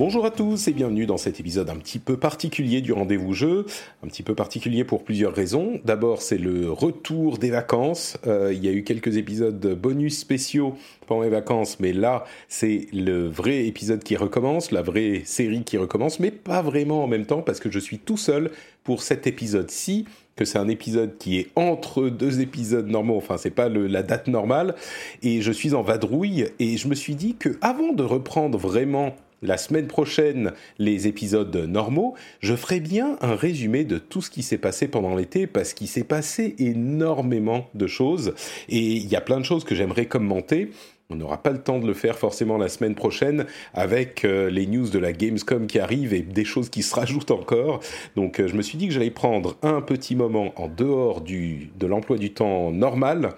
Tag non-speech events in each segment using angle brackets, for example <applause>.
Bonjour à tous et bienvenue dans cet épisode un petit peu particulier du rendez-vous jeu, un petit peu particulier pour plusieurs raisons. D'abord c'est le retour des vacances, euh, il y a eu quelques épisodes bonus spéciaux pendant les vacances, mais là c'est le vrai épisode qui recommence, la vraie série qui recommence, mais pas vraiment en même temps parce que je suis tout seul pour cet épisode-ci que c'est un épisode qui est entre deux épisodes normaux, enfin c'est pas la date normale, et je suis en vadrouille, et je me suis dit que avant de reprendre vraiment la semaine prochaine les épisodes normaux, je ferai bien un résumé de tout ce qui s'est passé pendant l'été parce qu'il s'est passé énormément de choses et il y a plein de choses que j'aimerais commenter. On n'aura pas le temps de le faire forcément la semaine prochaine avec euh, les news de la Gamescom qui arrivent et des choses qui se rajoutent encore. Donc euh, je me suis dit que j'allais prendre un petit moment en dehors du, de l'emploi du temps normal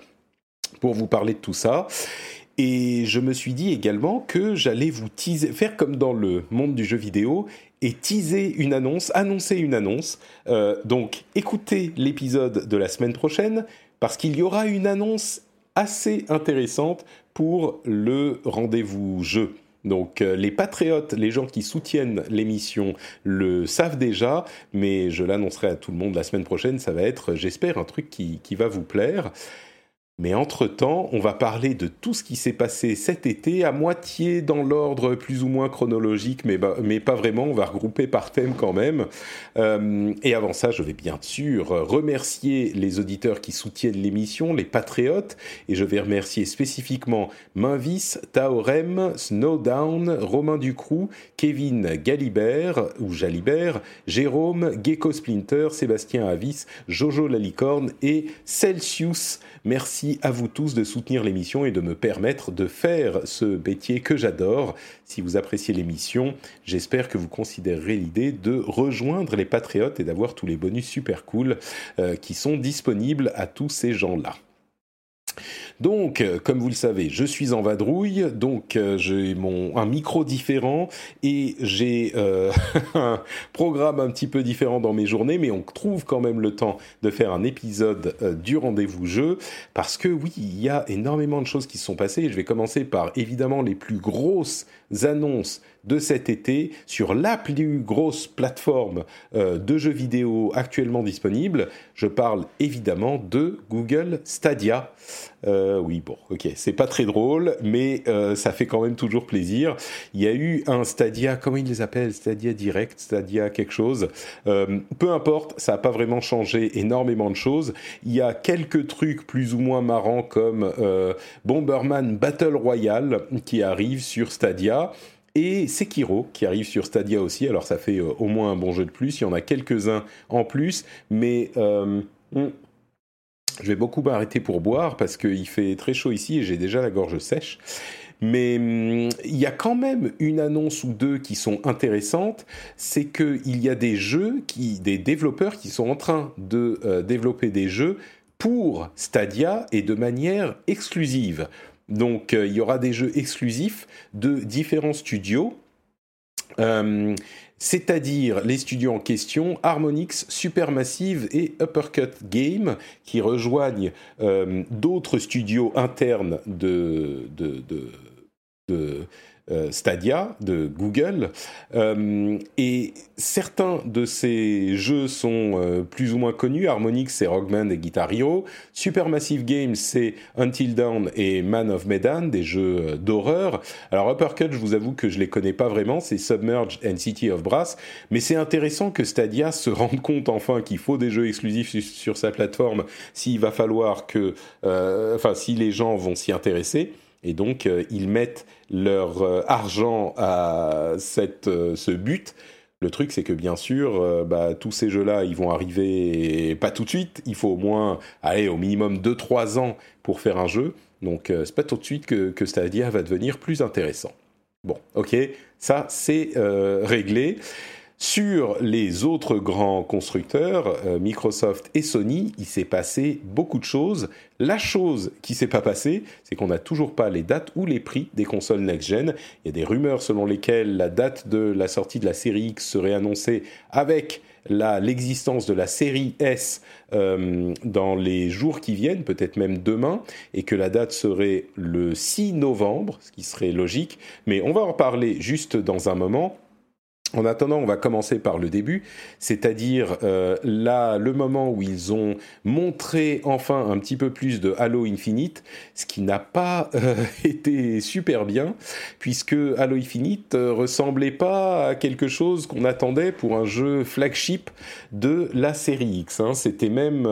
pour vous parler de tout ça. Et je me suis dit également que j'allais vous teaser, faire comme dans le monde du jeu vidéo et teaser une annonce, annoncer une annonce. Euh, donc écoutez l'épisode de la semaine prochaine parce qu'il y aura une annonce assez intéressante pour le rendez-vous jeu. Donc euh, les patriotes, les gens qui soutiennent l'émission le savent déjà, mais je l'annoncerai à tout le monde la semaine prochaine. Ça va être, j'espère, un truc qui, qui va vous plaire. Mais entre-temps, on va parler de tout ce qui s'est passé cet été, à moitié dans l'ordre plus ou moins chronologique, mais, bah, pas vraiment, on va regrouper par thème quand même. Euh, et avant ça, je vais bien sûr remercier les auditeurs qui soutiennent l'émission, les patriotes, et je vais remercier spécifiquement Minvis, Taorem, Snowdown, Romain Ducroux, Kevin Galibert, ou Jalibert, Jérôme, Gecko Splinter, Sébastien Avis, Jojo la licorne et Celsius. Merci à vous tous de soutenir l'émission et de me permettre de faire ce métier que j'adore. Si vous appréciez l'émission, j'espère que vous considérerez l'idée de rejoindre les Patriotes et d'avoir tous les bonus super cool euh, qui sont disponibles à tous ces gens-là. Donc, euh, comme vous le savez, je suis en vadrouille, donc euh, j'ai mon un micro différent et j'ai euh, <laughs> un programme un petit peu différent dans mes journées, mais on trouve quand même le temps de faire un épisode du rendez-vous jeu parce que oui, il y a énormément de choses qui se sont passées. Je vais commencer par évidemment les plus grosses annonces de cet été sur la plus grosse plateforme de jeux vidéo actuellement disponible. Je parle évidemment de Google Stadia. Euh, oui, bon, ok, c'est pas très drôle, mais euh, ça fait quand même toujours plaisir. Il y a eu un Stadia, comment ils les appellent? Stadia Direct, Stadia quelque chose. Euh, peu importe, ça n'a pas vraiment changé énormément de choses. Il y a quelques trucs plus ou moins marrants comme Bomberman Battle Royale qui arrive sur Stadia et Sekiro qui arrive sur Stadia aussi. Alors ça fait au moins un bon jeu de plus. Il y en a quelques-uns en plus, mais hmm, je vais beaucoup m'arrêter pour boire parce qu'il fait très chaud ici et j'ai déjà la gorge sèche. Mais hum, il y a quand même une annonce ou deux qui sont intéressantes, c'est qu'il y a des jeux, qui, des développeurs qui sont en train de euh, développer des jeux pour Stadia et de manière exclusive. Donc euh, il y aura des jeux exclusifs de différents studios. Hum, c'est-à-dire les studios en question, Harmonix, Supermassive et Uppercut Game, qui rejoignent euh, d'autres studios internes de, euh, Stadia de Google. Euh, et certains de ces jeux sont euh, plus ou moins connus. Harmonix, c'est Rockman et Guitar Hero. Supermassive Games, c'est Until Dawn et Man of Medan, des jeux d'horreur. Alors Uppercut, je vous avoue que je les connais pas vraiment. C'est Submerge and City of Brass. Mais c'est intéressant que Stadia se rende compte enfin qu'il faut des jeux exclusifs sur sa plateforme s'il va falloir que... enfin, si les gens vont s'y intéresser. Et donc, ils mettent leur euh, argent à cette, euh, ce but Le truc, c'est que bien sûr, bah, tous ces jeux-là, ils vont arriver pas tout de suite. Il faut au moins, aller au minimum 2-3 ans pour faire un jeu. Donc, c'est pas tout de suite que, que Stadia va devenir plus intéressant. Bon, ok, ça c'est réglé. Sur les autres grands constructeurs, euh, Microsoft et Sony, il s'est passé beaucoup de choses. La chose qui s'est pas passée, c'est qu'on n'a toujours pas les dates ou les prix des consoles next-gen. Il y a des rumeurs selon lesquelles la date de la sortie de la série X serait annoncée avec l'existence de la série S euh, dans les jours qui viennent, peut-être même demain, et que la date serait le 6 novembre, ce qui serait logique. Mais on va en parler juste dans un moment. En attendant, on va commencer par le début, c'est-à-dire euh, là le moment où ils ont montré enfin un petit peu plus de Halo Infinite, ce qui n'a pas <laughs> euh, été super bien, puisque Halo Infinite euh, ressemblait pas à quelque chose qu'on attendait pour un jeu flagship de la série X. Hein. C'était même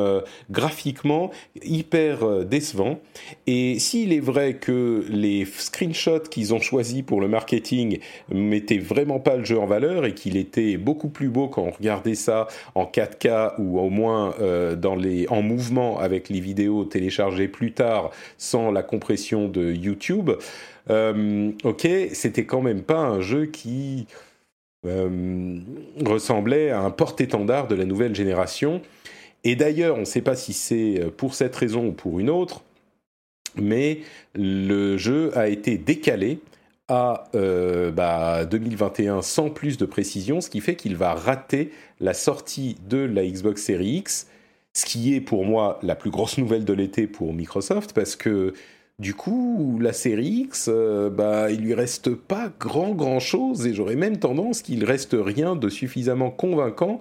graphiquement hyper décevant. Et s'il est vrai que les screenshots qu'ils ont choisis pour le marketing mettaient vraiment pas le jeu en valeur et qu'il était beaucoup plus beau quand on regardait ça en 4K ou au moins euh, dans les, en mouvement avec les vidéos téléchargées plus tard sans la compression de YouTube. Euh, ok, c'était quand même pas un jeu qui euh, ressemblait à un porte-étendard de la nouvelle génération. Et d'ailleurs, on ne sait pas si c'est pour cette raison ou pour une autre, mais le jeu a été décalé à 2021 euh, bah, sans plus de précision, ce qui fait qu'il va rater la sortie de la Xbox Series X, ce qui est pour moi la plus grosse nouvelle de l'été pour Microsoft, parce que du coup, la série X, euh, bah, il lui reste pas grand grand chose, et j'aurais même tendance qu'il reste rien de suffisamment convaincant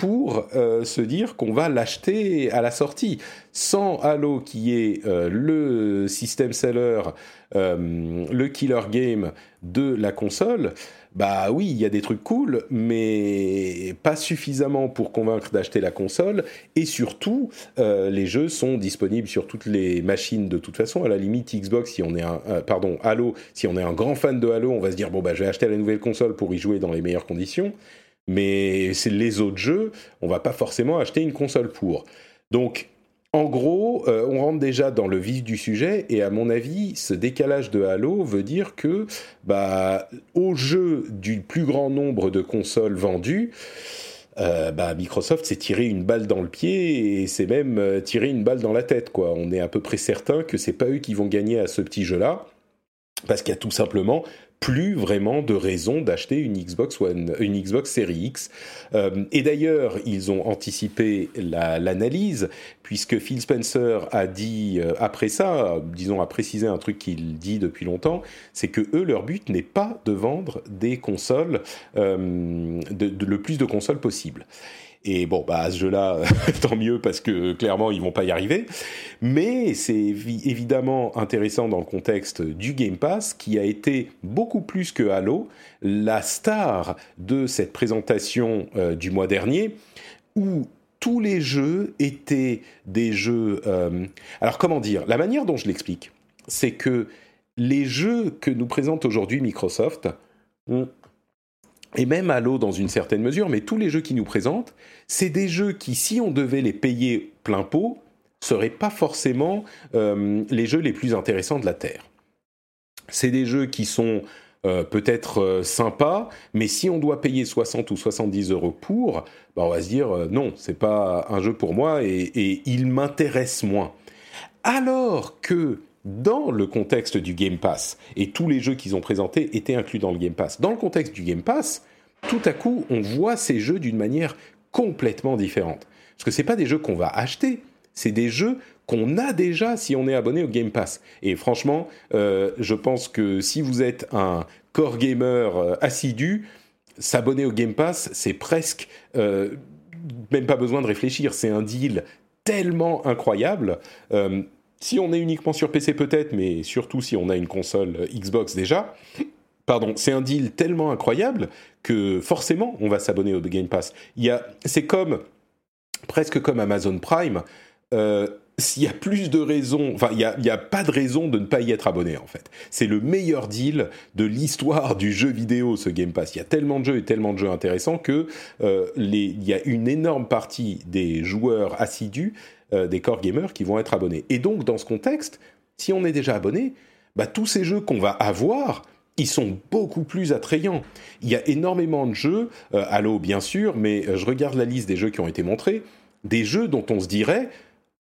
pour euh, se dire qu'on va l'acheter à la sortie. Sans Halo qui est euh, le système seller, euh, le killer game de la console, bah oui, il y a des trucs cool, mais pas suffisamment pour convaincre d'acheter la console. Et surtout, les jeux sont disponibles sur toutes les machines de toute façon. À la limite, Xbox, si on est un, pardon, Halo, si on est un grand fan de Halo, on va se dire bon bah je vais acheter la nouvelle console pour y jouer dans les meilleures conditions mais c'est les autres jeux, on va pas forcément acheter une console pour. Donc, en gros, euh, on rentre déjà dans le vif du sujet, et à mon avis, ce décalage de Halo veut dire que, bah, au jeu du plus grand nombre de consoles vendues, euh, bah, Microsoft s'est tiré une balle dans le pied et c'est même euh, tiré une balle dans la tête. Quoi. On est à peu près certain que c'est pas eux qui vont gagner à ce petit jeu-là, parce qu'il y a tout simplement plus vraiment de raison d'acheter une Xbox One, une Xbox Series X. Euh, et d'ailleurs, ils ont anticipé l'analyse puisque Phil Spencer a dit euh, après ça, disons a précisé un truc qu'il dit depuis longtemps, c'est que eux leur but n'est pas de vendre des consoles, euh, le plus de consoles possible. Et bon, bah, à ce jeu-là, <laughs> tant mieux parce que clairement, ils vont pas y arriver. Mais c'est évidemment intéressant dans le contexte du Game Pass, qui a été beaucoup plus que Halo, la star de cette présentation euh, du mois dernier, où tous les jeux étaient des jeux. Euh, alors, comment dire? La manière dont je l'explique, c'est que les jeux que nous présente aujourd'hui Microsoft, et même Halo dans une certaine mesure, mais tous les jeux qui nous présentent, c'est des jeux qui, si on devait les payer plein pot, seraient pas forcément euh, les jeux les plus intéressants de la Terre. C'est des jeux qui sont euh, peut-être euh, sympas, mais si on doit payer 60 ou 70 euros pour, bah, on va se dire non, c'est pas un jeu pour moi et, et il m'intéresse moins. Alors que dans le contexte du Game Pass, et tous les jeux qu'ils ont présentés étaient inclus dans le Game Pass, dans le contexte du Game Pass, tout à coup, on voit ces jeux d'une manière complètement différente. Parce que ce pas des jeux qu'on va acheter, c'est des jeux qu'on a déjà si on est abonné au Game Pass. Et franchement, euh, je pense que si vous êtes un core gamer euh, assidu, s'abonner au Game Pass, c'est presque euh, même pas besoin de réfléchir. C'est un deal tellement incroyable. Si on est uniquement sur PC peut-être, mais surtout si on a une console euh, Xbox déjà, pardon, c'est un deal tellement incroyable que forcément on va s'abonner au Game Pass. C'est comme presque comme Amazon Prime. s'il y a plus de raisons, enfin, il n'y a, a, pas de raison de ne pas y être abonné, en fait. C'est le meilleur deal de l'histoire du jeu vidéo, ce Game Pass. Il y a tellement de jeux et tellement de jeux intéressants que euh, il y a une énorme partie des joueurs assidus, euh, des core gamers, qui vont être abonnés. Et donc, dans ce contexte, si on est déjà abonné, bah, tous ces jeux qu'on va avoir, ils sont beaucoup plus attrayants. Il y a énormément de jeux, euh, Halo bien sûr, mais je regarde la liste des jeux qui ont été montrés, des jeux dont on se dirait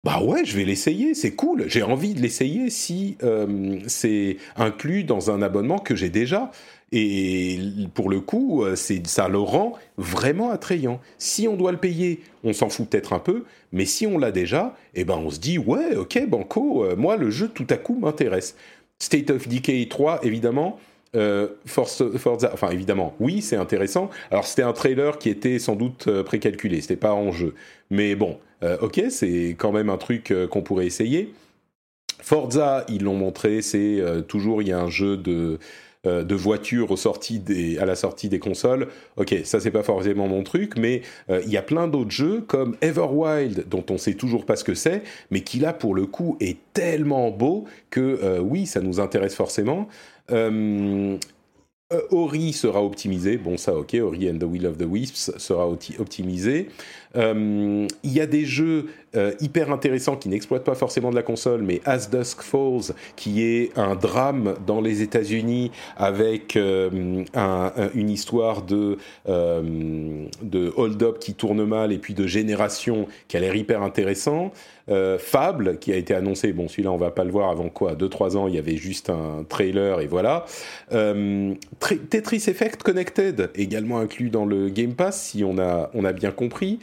bah ouais, je vais l'essayer, c'est cool. J'ai envie de l'essayer si euh, c'est inclus dans un abonnement que j'ai déjà. Et pour le coup, euh, ça le rend vraiment attrayant. Si on doit le payer, on s'en fout peut-être un peu, mais si on l'a déjà, eh ben on se dit ouais, ok, banco, euh, moi le jeu tout à coup m'intéresse. State of Decay 3, évidemment. Force, Forza, enfin évidemment, oui, c'est intéressant. Alors c'était un trailer qui était sans doute précalculé, c'était pas en jeu, mais bon, euh, ok, c'est quand même un truc euh, qu'on pourrait essayer. Forza, ils l'ont montré, c'est euh, toujours il y a un jeu de de voitures au des, à la sortie des consoles. Ok, ça c'est pas forcément mon truc, mais il y a plein d'autres jeux comme Everwild dont on sait toujours pas ce que c'est, mais qui là pour le coup est tellement beau que oui, ça nous intéresse forcément. Ori sera optimisé, bon ça ok, Ori and the Will of the Wisps sera optimisé. Euh, il y a des jeux euh, hyper intéressants qui n'exploitent pas forcément de la console, mais As Dusk Falls, qui est un drame dans les États-Unis avec euh, une histoire de hold-up qui tourne mal et puis de génération qui a l'air hyper intéressant. Fable, qui a été annoncé, bon celui-là on va pas le voir avant quoi, 2-3 ans, il y avait juste un trailer et voilà. Tetris Effect Connected, également inclus dans le Game Pass, si on a, bien compris.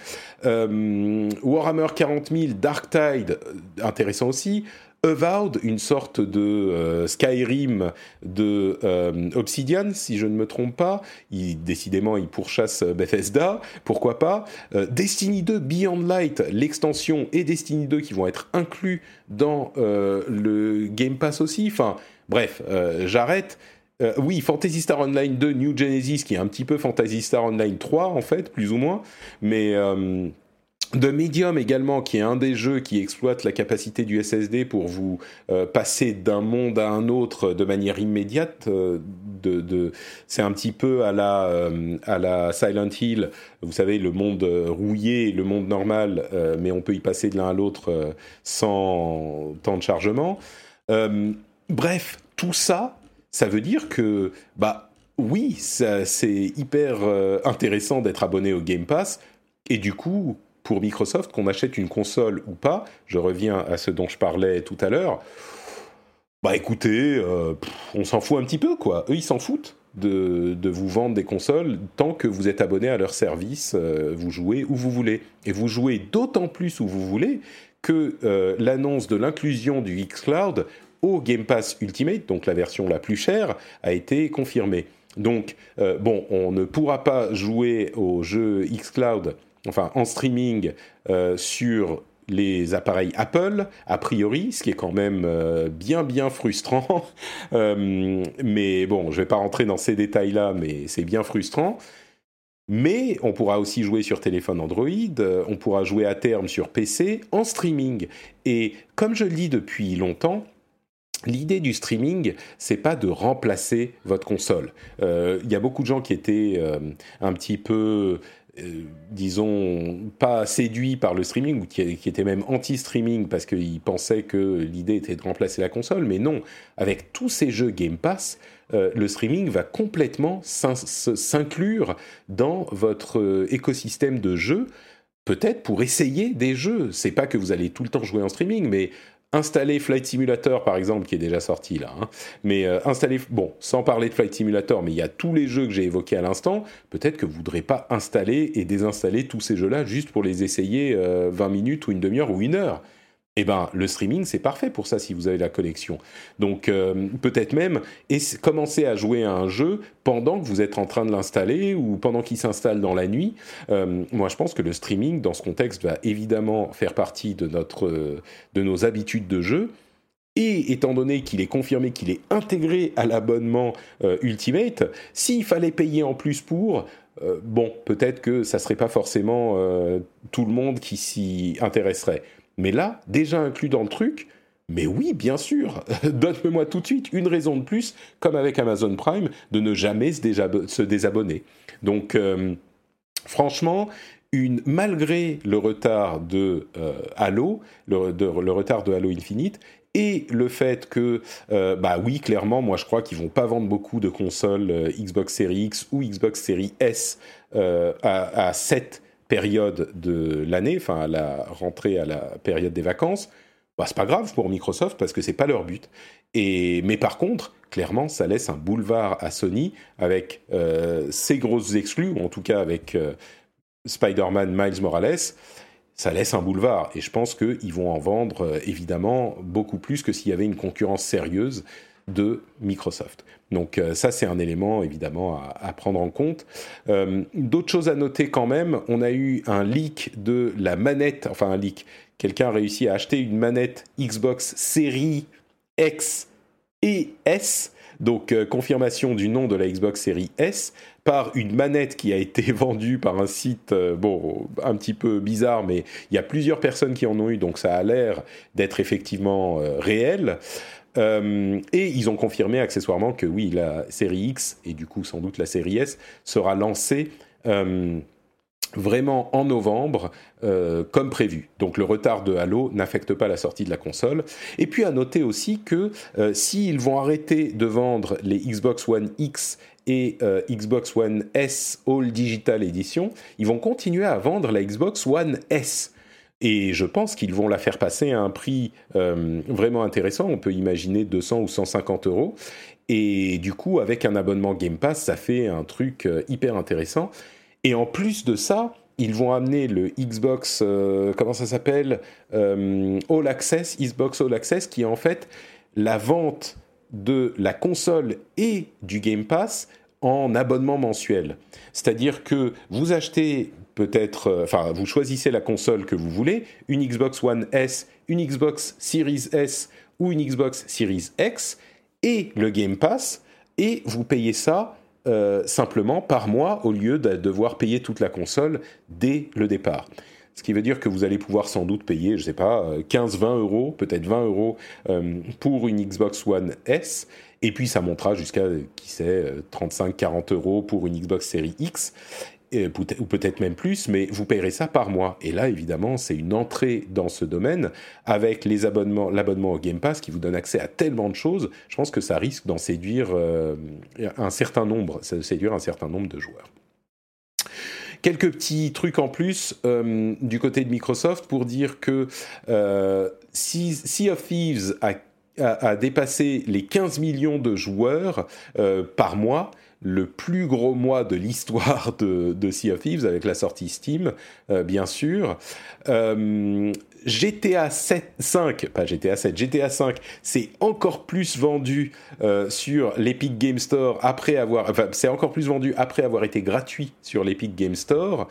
Euh, Warhammer 40 000, Dark Tide, euh, intéressant aussi. Avowed, une sorte de euh, Skyrim de Obsidian, si je ne me trompe pas. Il, décidément, il pourchasse Bethesda, pourquoi pas? Destiny 2 Beyond Light, l'extension et Destiny 2 qui vont être inclus dans le Game Pass aussi. Enfin, bref, j'arrête. Euh, oui, Fantasy Star Online 2 New Genesis, qui est un petit peu Fantasy Star Online 3, en fait, plus ou moins. Mais euh, The Medium également, qui est un des jeux qui exploite la capacité du SSD pour vous euh, passer d'un monde à un autre de manière immédiate. de, c'est un petit peu à la, à la Silent Hill, vous savez, le monde rouillé, le monde normal, mais on peut y passer de l'un à l'autre sans temps de chargement. bref, tout ça ça veut dire que, bah oui, c'est hyper euh, intéressant d'être abonné au Game Pass, et du coup, pour Microsoft, qu'on achète une console ou pas, je reviens à ce dont je parlais tout à l'heure, bah écoutez, euh, on s'en fout un petit peu, quoi. Eux, ils s'en foutent. De, vous vendre des consoles tant que vous êtes abonné à leur service, euh, vous jouez où vous voulez. Et vous jouez d'autant plus où vous voulez que l'annonce de l'inclusion du xCloud au Game Pass Ultimate, donc la version la plus chère, a été confirmée. Donc, euh, bon, on ne pourra pas jouer au jeu xCloud, enfin en streaming, euh, sur les appareils Apple, a priori, ce qui est quand même euh, bien bien frustrant. <laughs> mais bon, je ne vais pas rentrer dans ces détails-là, mais c'est bien frustrant. Mais on pourra aussi jouer sur téléphone Android, on pourra jouer à terme sur PC en streaming. Et comme je le dis depuis longtemps, L'idée du streaming, c'est pas de remplacer votre console. Euh, il y a beaucoup de gens qui étaient euh, un petit peu, euh, disons, pas séduits par le streaming ou qui, étaient même anti-streaming parce qu'ils pensaient que l'idée était de remplacer la console. Mais non, avec tous ces jeux Game Pass, le streaming va complètement s'inclure dans votre écosystème de jeux peut-être pour essayer des jeux. C'est pas que vous allez tout le temps jouer en streaming, mais installer Flight Simulator par exemple qui est déjà sorti là hein. mais euh, installer bon sans parler de Flight Simulator mais il y a tous les jeux que j'ai évoqués à l'instant peut-être que vous voudrez pas installer et désinstaller tous ces jeux là juste pour les essayer 20 euh, minutes ou une demi-heure ou une heure eh ben, le streaming, c'est parfait pour ça si vous avez la connexion. Donc, euh, peut-être même commencer à jouer à un jeu pendant que vous êtes en train de l'installer ou pendant qu'il s'installe dans la nuit. Euh, moi, je pense que le streaming, dans ce contexte, va évidemment faire partie de, notre, euh, de nos habitudes de jeu. Et étant donné qu'il est confirmé qu'il est intégré à l'abonnement Ultimate, s'il fallait payer en plus pour, bon, peut-être que ça serait pas forcément tout le monde qui s'y intéresserait. Mais là, déjà inclus dans le truc, mais oui, bien sûr, <laughs> donne-moi tout de suite une raison de plus, comme avec Amazon Prime, de ne jamais se, désabonner. Donc, euh, franchement, malgré le retard de euh, Halo, le, retard de Halo Infinite, et le fait que, euh, bah oui, clairement, moi je crois qu'ils vont pas vendre beaucoup de consoles Xbox Series X ou Xbox Series S à, à, cette période de l'année, enfin à la rentrée, à la période des vacances bah, c'est pas grave pour Microsoft parce que c'est pas leur but. Et mais par contre, clairement, ça laisse un boulevard à Sony avec euh, ces grosses exclus, ou en tout cas avec euh, Spider-Man Miles Morales. Ça laisse un boulevard et je pense qu'ils vont en vendre euh, évidemment beaucoup plus que s'il y avait une concurrence sérieuse de Microsoft. Donc ça, c'est un élément évidemment à, prendre en compte. D'autres choses à noter quand même, on a eu un leak de la manette, enfin un leak, quelqu'un a réussi à acheter une manette Xbox Series X et S, donc euh, confirmation du nom de la Xbox Series S, par une manette qui a été <laughs> vendue par un site, euh, bon, un petit peu bizarre, mais il y a plusieurs personnes qui en ont eu, donc ça a l'air d'être effectivement euh, réel. Et ils ont confirmé accessoirement que oui, la série X, et du coup sans doute la série S, sera lancée vraiment en novembre, euh, comme prévu. Donc le retard de Halo n'affecte pas la sortie de la console. Et puis à noter aussi que euh, s'ils vont arrêter de vendre les Xbox One X et euh, Xbox One S All Digital Edition, ils vont continuer à vendre la Xbox One S. Et je pense qu'ils vont la faire passer à un prix vraiment intéressant. On peut imaginer 200 ou 150 euros. Et du coup, avec un abonnement Game Pass, ça fait un truc hyper intéressant. Et en plus de ça, ils vont amener le Xbox, euh, comment ça s'appelle euh, All Access, Xbox All Access, qui est en fait la vente de la console et du Game Pass en abonnement mensuel. C'est-à-dire que vous achetez peut-être, euh, enfin, vous choisissez la console que vous voulez, une Xbox One S, une Xbox Series S ou une Xbox Series X, et le Game Pass, et vous payez ça euh, simplement par mois au lieu de devoir payer toute la console dès le départ. Ce qui veut dire que vous allez pouvoir sans doute payer, je ne sais pas, 15-20 euh, euros, peut-être 20 euros pour une Xbox One S, et puis ça montera jusqu'à, qui sait, 35-40 euros pour une Xbox Series X ou peut-être même plus, mais vous payerez ça par mois. Et là, évidemment, c'est une entrée dans ce domaine avec l'abonnement au Game Pass qui vous donne accès à tellement de choses. Je pense que ça risque d'en séduire euh, un certain nombre, de séduire un certain nombre de joueurs. Quelques petits trucs en plus euh, du côté de Microsoft pour dire que euh, Sea of Thieves a, dépassé les 15 millions de joueurs par mois le plus gros mois de l'histoire de, Sea of Thieves avec la sortie Steam, euh, bien sûr. Euh, GTA 7, 5, pas GTA 7, GTA 5, c'est encore plus vendu euh, sur l'Epic Game Store après avoir, enfin, c'est encore plus vendu après avoir été gratuit sur l'Epic Game Store.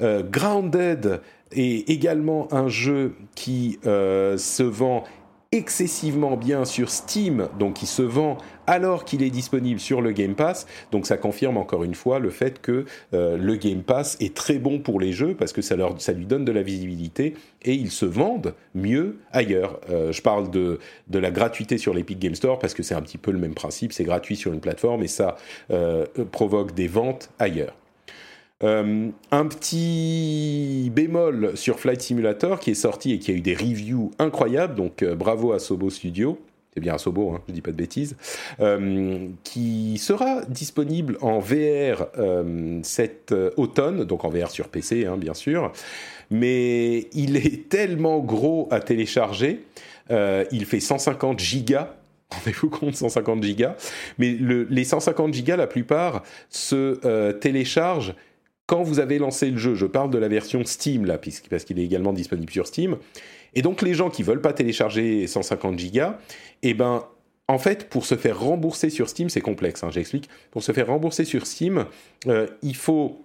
Grounded est également un jeu qui se vend excessivement bien sur Steam, donc il se vend alors qu'il est disponible sur le Game Pass. Donc ça confirme encore une fois le fait que euh, le Game Pass est très bon pour les jeux parce que ça, leur, ça lui donne de la visibilité et ils se vendent mieux ailleurs. Euh, je parle de, la gratuité sur l'Epic Game Store parce que c'est un petit peu le même principe, c'est gratuit sur une plateforme et ça euh, provoque des ventes ailleurs. Euh, un petit bémol sur Flight Simulator qui est sorti et qui a eu des reviews incroyables, donc euh, bravo à Sobo Studio. C'est bien à Sobo, hein, je dis pas de bêtises, euh, qui sera disponible en VR cet automne, donc en VR sur PC, hein, bien sûr. Mais il est <laughs> tellement gros à télécharger, il fait 150 gigas <laughs> Rendez-vous compte, 150 gigas. Mais le, les 150 gigas, la plupart, se téléchargent quand vous avez lancé le jeu, je parle de la version Steam là, parce qu'il est également disponible sur Steam. Et donc les gens qui veulent pas télécharger 150 gigas, eh ben en fait, pour se faire rembourser sur Steam, c'est complexe, hein, j'explique. Pour se faire rembourser sur Steam, euh, il faut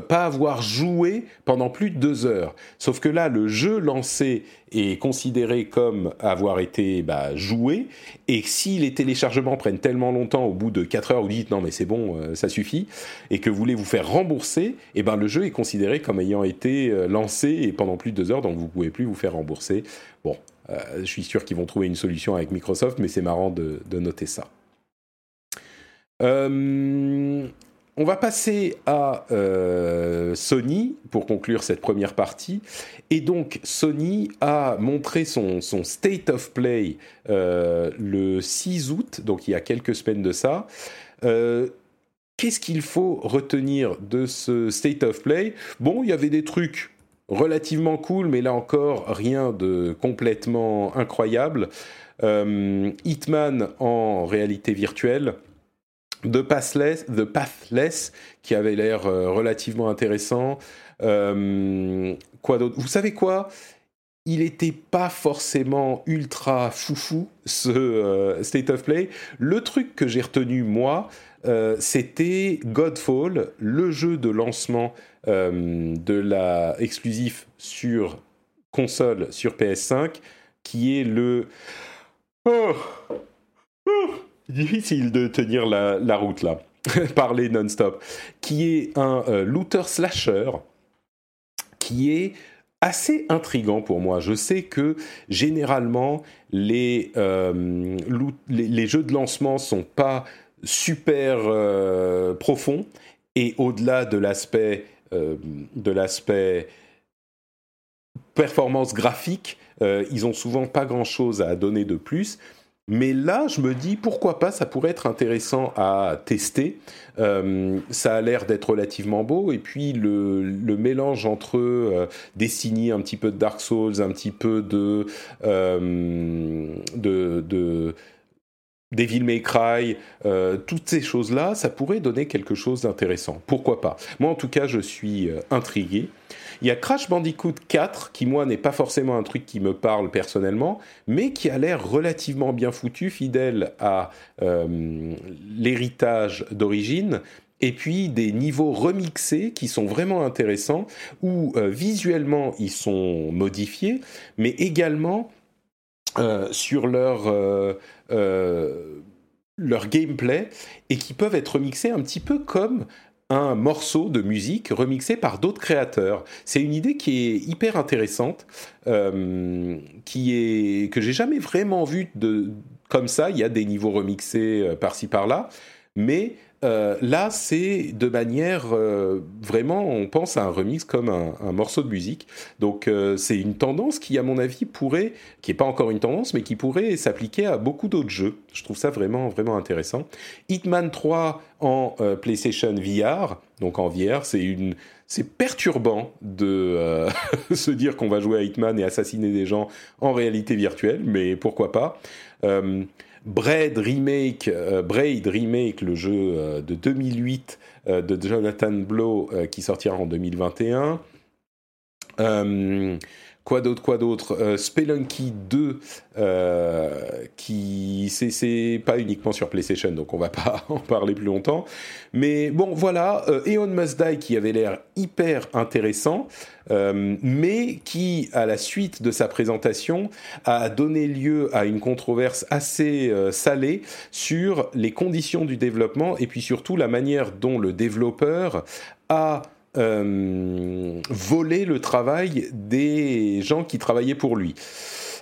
pas avoir joué pendant plus de deux heures. Sauf que là, le jeu lancé est considéré comme avoir été bah, joué, et si les téléchargements prennent tellement longtemps, au bout de quatre heures, vous dites non mais c'est bon, euh, ça suffit, et que vous voulez vous faire rembourser, et eh ben le jeu est considéré comme ayant été euh, lancé et pendant plus de deux heures, donc vous pouvez plus vous faire rembourser. Bon, je suis sûr qu'ils vont trouver une solution avec Microsoft, mais c'est marrant de, noter ça. Euh, on va passer à euh, Sony pour conclure cette première partie. Et donc, Sony a montré son, State of Play euh, le 6 août, donc il y a quelques semaines de ça. Euh, qu'est-ce qu'il faut retenir de ce State of Play? Bon, il y avait des trucs relativement cool, mais là encore, rien de complètement incroyable. Hitman en réalité virtuelle The Pathless, qui avait l'air euh, relativement intéressant. Euh, quoi d'autre? Vous savez quoi? Il n'était pas forcément ultra foufou ce euh, State of Play. Le truc que j'ai retenu moi, c'était Godfall, le jeu de lancement de la exclusif sur console sur PS5, qui est le oh, oh difficile de tenir la, route là, <laughs> parler non-stop, qui est un euh, looter slasher qui est assez intrigant pour moi. Je sais que généralement les, euh, jeux de lancement sont pas super euh, profonds et au-delà de l'aspect de l'aspect performance graphique, ils ont souvent pas grand-chose à donner de plus. Mais là, je me dis pourquoi pas, ça pourrait être intéressant à tester. Euh, ça a l'air d'être relativement beau, et puis le, mélange entre euh, un petit peu de Dark Souls, un petit peu de, euh, de, de Devil May Cry, toutes ces choses-là, ça pourrait donner quelque chose d'intéressant. Pourquoi pas? Moi, en tout cas, je suis intrigué. Il y a Crash Bandicoot 4, qui moi n'est pas forcément un truc qui me parle personnellement, mais qui a l'air relativement bien foutu, fidèle à euh, l'héritage d'origine, et puis des niveaux remixés qui sont vraiment intéressants, où euh, visuellement ils sont modifiés, mais également euh, sur leur, leur gameplay, et qui peuvent être remixés un petit peu comme un morceau de musique remixé par d'autres créateurs. C'est une idée qui est hyper intéressante, euh, qui est que j'ai jamais vraiment vue de comme ça. Il y a des niveaux remixés euh, par-ci par-là, mais euh, là, c'est de manière euh, vraiment, on pense à un remix comme un, morceau de musique. Donc, euh, c'est une tendance qui, à mon avis, pourrait, qui n'est pas encore une tendance, mais qui pourrait s'appliquer à beaucoup d'autres jeux. Je trouve ça vraiment, vraiment intéressant. Hitman 3 en PlayStation VR, donc en VR, c'est une, c'est perturbant de <laughs> se dire qu'on va jouer à Hitman et assassiner des gens en réalité virtuelle, mais pourquoi pas. Braid Remake, euh, Braid Remake, le jeu euh, de 2008 euh, de Jonathan Blow qui sortira en 2021. Quoi d'autre, quoi d'autre euh, Spelunky 2, euh, qui c'est pas uniquement sur PlayStation, donc on va pas <laughs> en parler plus longtemps. Mais bon, voilà, euh, Eon Must Die qui avait l'air hyper intéressant, mais qui, à la suite de sa présentation, a donné lieu à une controverse assez salée sur les conditions du développement et puis surtout la manière dont le développeur a voler le travail des gens qui travaillaient pour lui.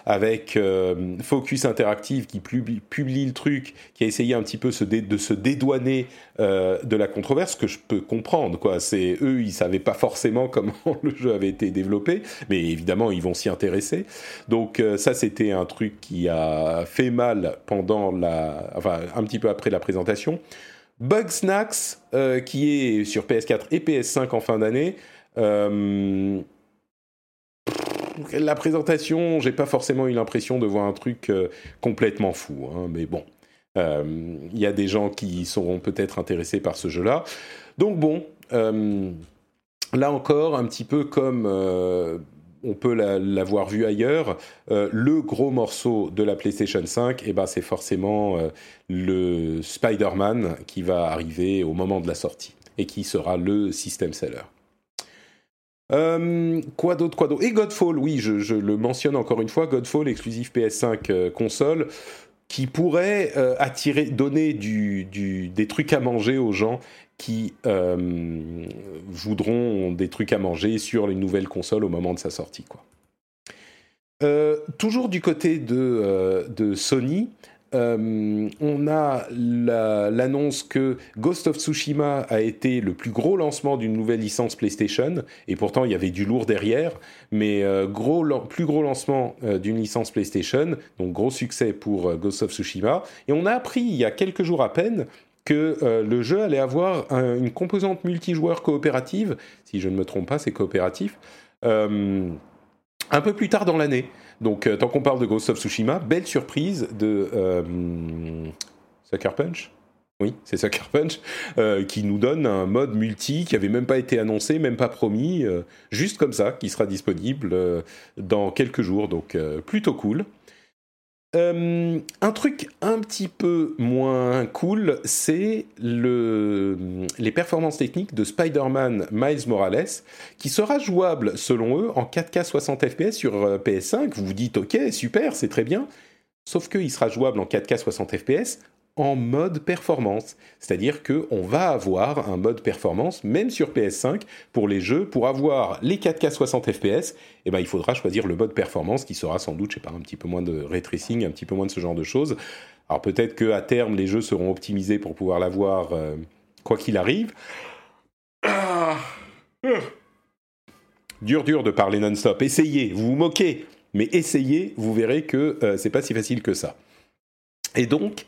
Avec euh, Focus Interactive qui publie, le truc, qui a essayé un petit peu de se dédouaner euh, de la controverse, que je peux comprendre. Quoi. C'est eux, ils savaient pas forcément <laughs> comment le jeu avait été développé, mais évidemment, ils vont s'y intéresser. Donc ça, c'était un truc qui a fait mal pendant la, enfin un petit peu après la présentation. Bugsnax, euh, qui est sur PS4 et PS5 en fin d'année. Euh, la présentation, j'ai pas forcément eu l'impression de voir un truc euh, complètement fou, hein, mais bon, il y a des gens qui seront peut-être intéressés par ce jeu-là. Donc bon, là encore, un petit peu comme on peut l'avoir vu ailleurs. Euh, le gros morceau de la PlayStation 5, eh ben, c'est forcément euh, le Spider-Man qui va arriver au moment de la sortie et qui sera le system seller. quoi d'autre, quoi d'autre? Et Godfall, oui, je, le mentionne encore une fois, Godfall exclusif PS5 console, qui pourrait attirer, donner des trucs à manger aux gens qui voudront des trucs à manger sur les nouvelles consoles au moment de sa sortie, quoi. Euh, toujours du côté de, euh, de Sony, euh, on a l'annonce que Ghost of Tsushima a été le plus gros lancement d'une nouvelle licence PlayStation, et pourtant il y avait du lourd derrière, mais gros, plus gros lancement d'une licence PlayStation, donc gros succès pour Ghost of Tsushima. Et on a appris il y a quelques jours à peine que le jeu allait avoir une composante multijoueur coopérative, si je ne me trompe pas, c'est coopératif un peu plus tard dans l'année. Donc, euh, tant qu'on parle de Ghost of Tsushima, belle surprise de euh, Sucker Punch. Oui, c'est Sucker Punch, euh, qui nous donne un mode multi qui avait même pas été annoncé, même pas promis, juste comme ça, qui sera disponible dans quelques jours. Donc, plutôt cool. Euh, un truc un petit peu moins cool, c'est le, les performances techniques de Spider-Man Miles Morales, qui sera jouable, selon eux, en 4K 60 FPS sur euh, PS5. Vous vous dites, ok, super, c'est très bien. Sauf qu'il sera jouable en 4K 60 FPS en mode performance. C'est-à-dire qu'on va avoir un mode performance, même sur PS5, pour les jeux. Pour avoir les 4K 60 FPS, eh ben, il faudra choisir le mode performance qui sera sans doute, je sais pas, un petit peu moins de ray un petit peu moins de ce genre de choses. Alors peut-être qu'à terme, les jeux seront optimisés pour pouvoir l'avoir euh, quoi qu'il arrive. Ah. Dur, dur de parler non-stop. Essayez, vous vous moquez, mais essayez, vous verrez que euh, c'est pas si facile que ça. Et donc,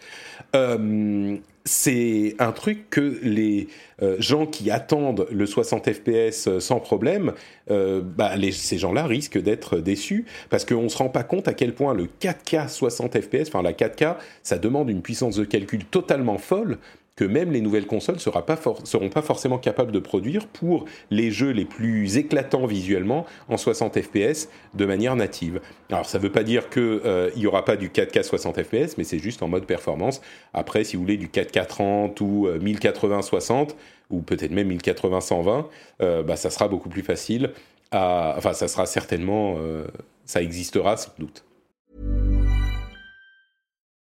euh, c'est un truc que les euh, gens qui attendent le 60 FPS euh, sans problème, bah, ces gens-là risquent d'être déçus parce qu'on ne se rend pas compte à quel point le 4K 60 FPS, enfin la 4K, ça demande une puissance de calcul totalement folle que même les nouvelles consoles ne seront pas forcément capables de produire pour les jeux les plus éclatants visuellement en 60 fps de manière native. Alors ça ne veut pas dire qu'il euh, n'y aura pas du 4K 60 fps, mais c'est juste en mode performance. Après, si vous voulez du 4K 30 ou 1080-60, euh, ou peut-être même 1080-120, euh, bah, ça sera beaucoup plus facile. À... Enfin, ça sera certainement... ça existera sans doute.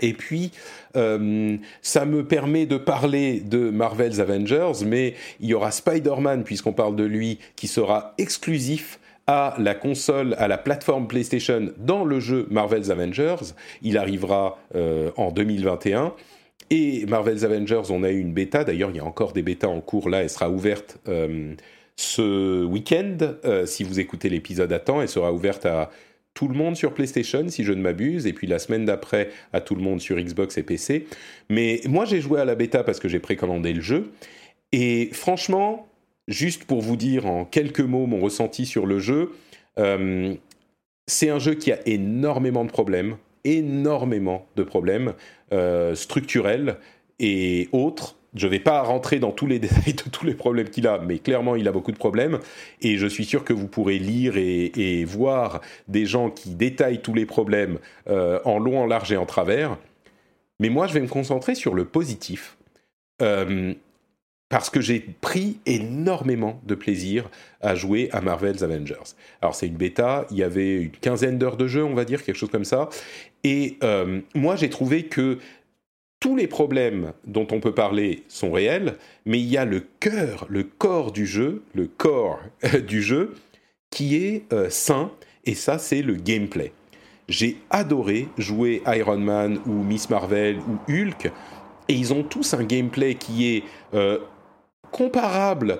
Et puis, euh, ça me permet de parler de Marvel's Avengers, mais il y aura Spider-Man, puisqu'on parle de lui, qui sera exclusif à la console, à la plateforme PlayStation dans le jeu Marvel's Avengers. Il arrivera euh, en 2021. Et Marvel's Avengers, on a eu une bêta. D'ailleurs, il y a encore des bêtas en cours là. Elle sera ouverte euh, ce week-end. si vous écoutez l'épisode à temps, elle sera ouverte à tout le monde sur PlayStation, si je ne m'abuse, et puis la semaine d'après à tout le monde sur Xbox et PC. Mais moi, j'ai joué à la bêta parce que j'ai précommandé le jeu. Et franchement, juste pour vous dire en quelques mots mon ressenti sur le jeu, euh, c'est un jeu qui a énormément de problèmes, énormément de problèmes euh, structurels et autres je ne vais pas rentrer dans tous les <laughs> détails de tous les problèmes qu'il a, mais clairement, il a beaucoup de problèmes. Et je suis sûr que vous pourrez lire et, voir des gens qui détaillent tous les problèmes euh, en long, en large et en travers. Mais moi, je vais me concentrer sur le positif. Euh, parce que j'ai pris énormément de plaisir à jouer à Marvel's Avengers. Alors c'est une bêta, il y avait une quinzaine d'heures de jeu, on va dire, quelque chose comme ça. Et euh, moi j'ai trouvé que tous les problèmes dont on peut parler sont réels, mais il y a le cœur, le corps du jeu, le corps du jeu, qui est euh, sain, et ça c'est le gameplay. J'ai adoré jouer Iron Man ou Miss Marvel ou Hulk, et ils ont tous un gameplay qui est euh, comparable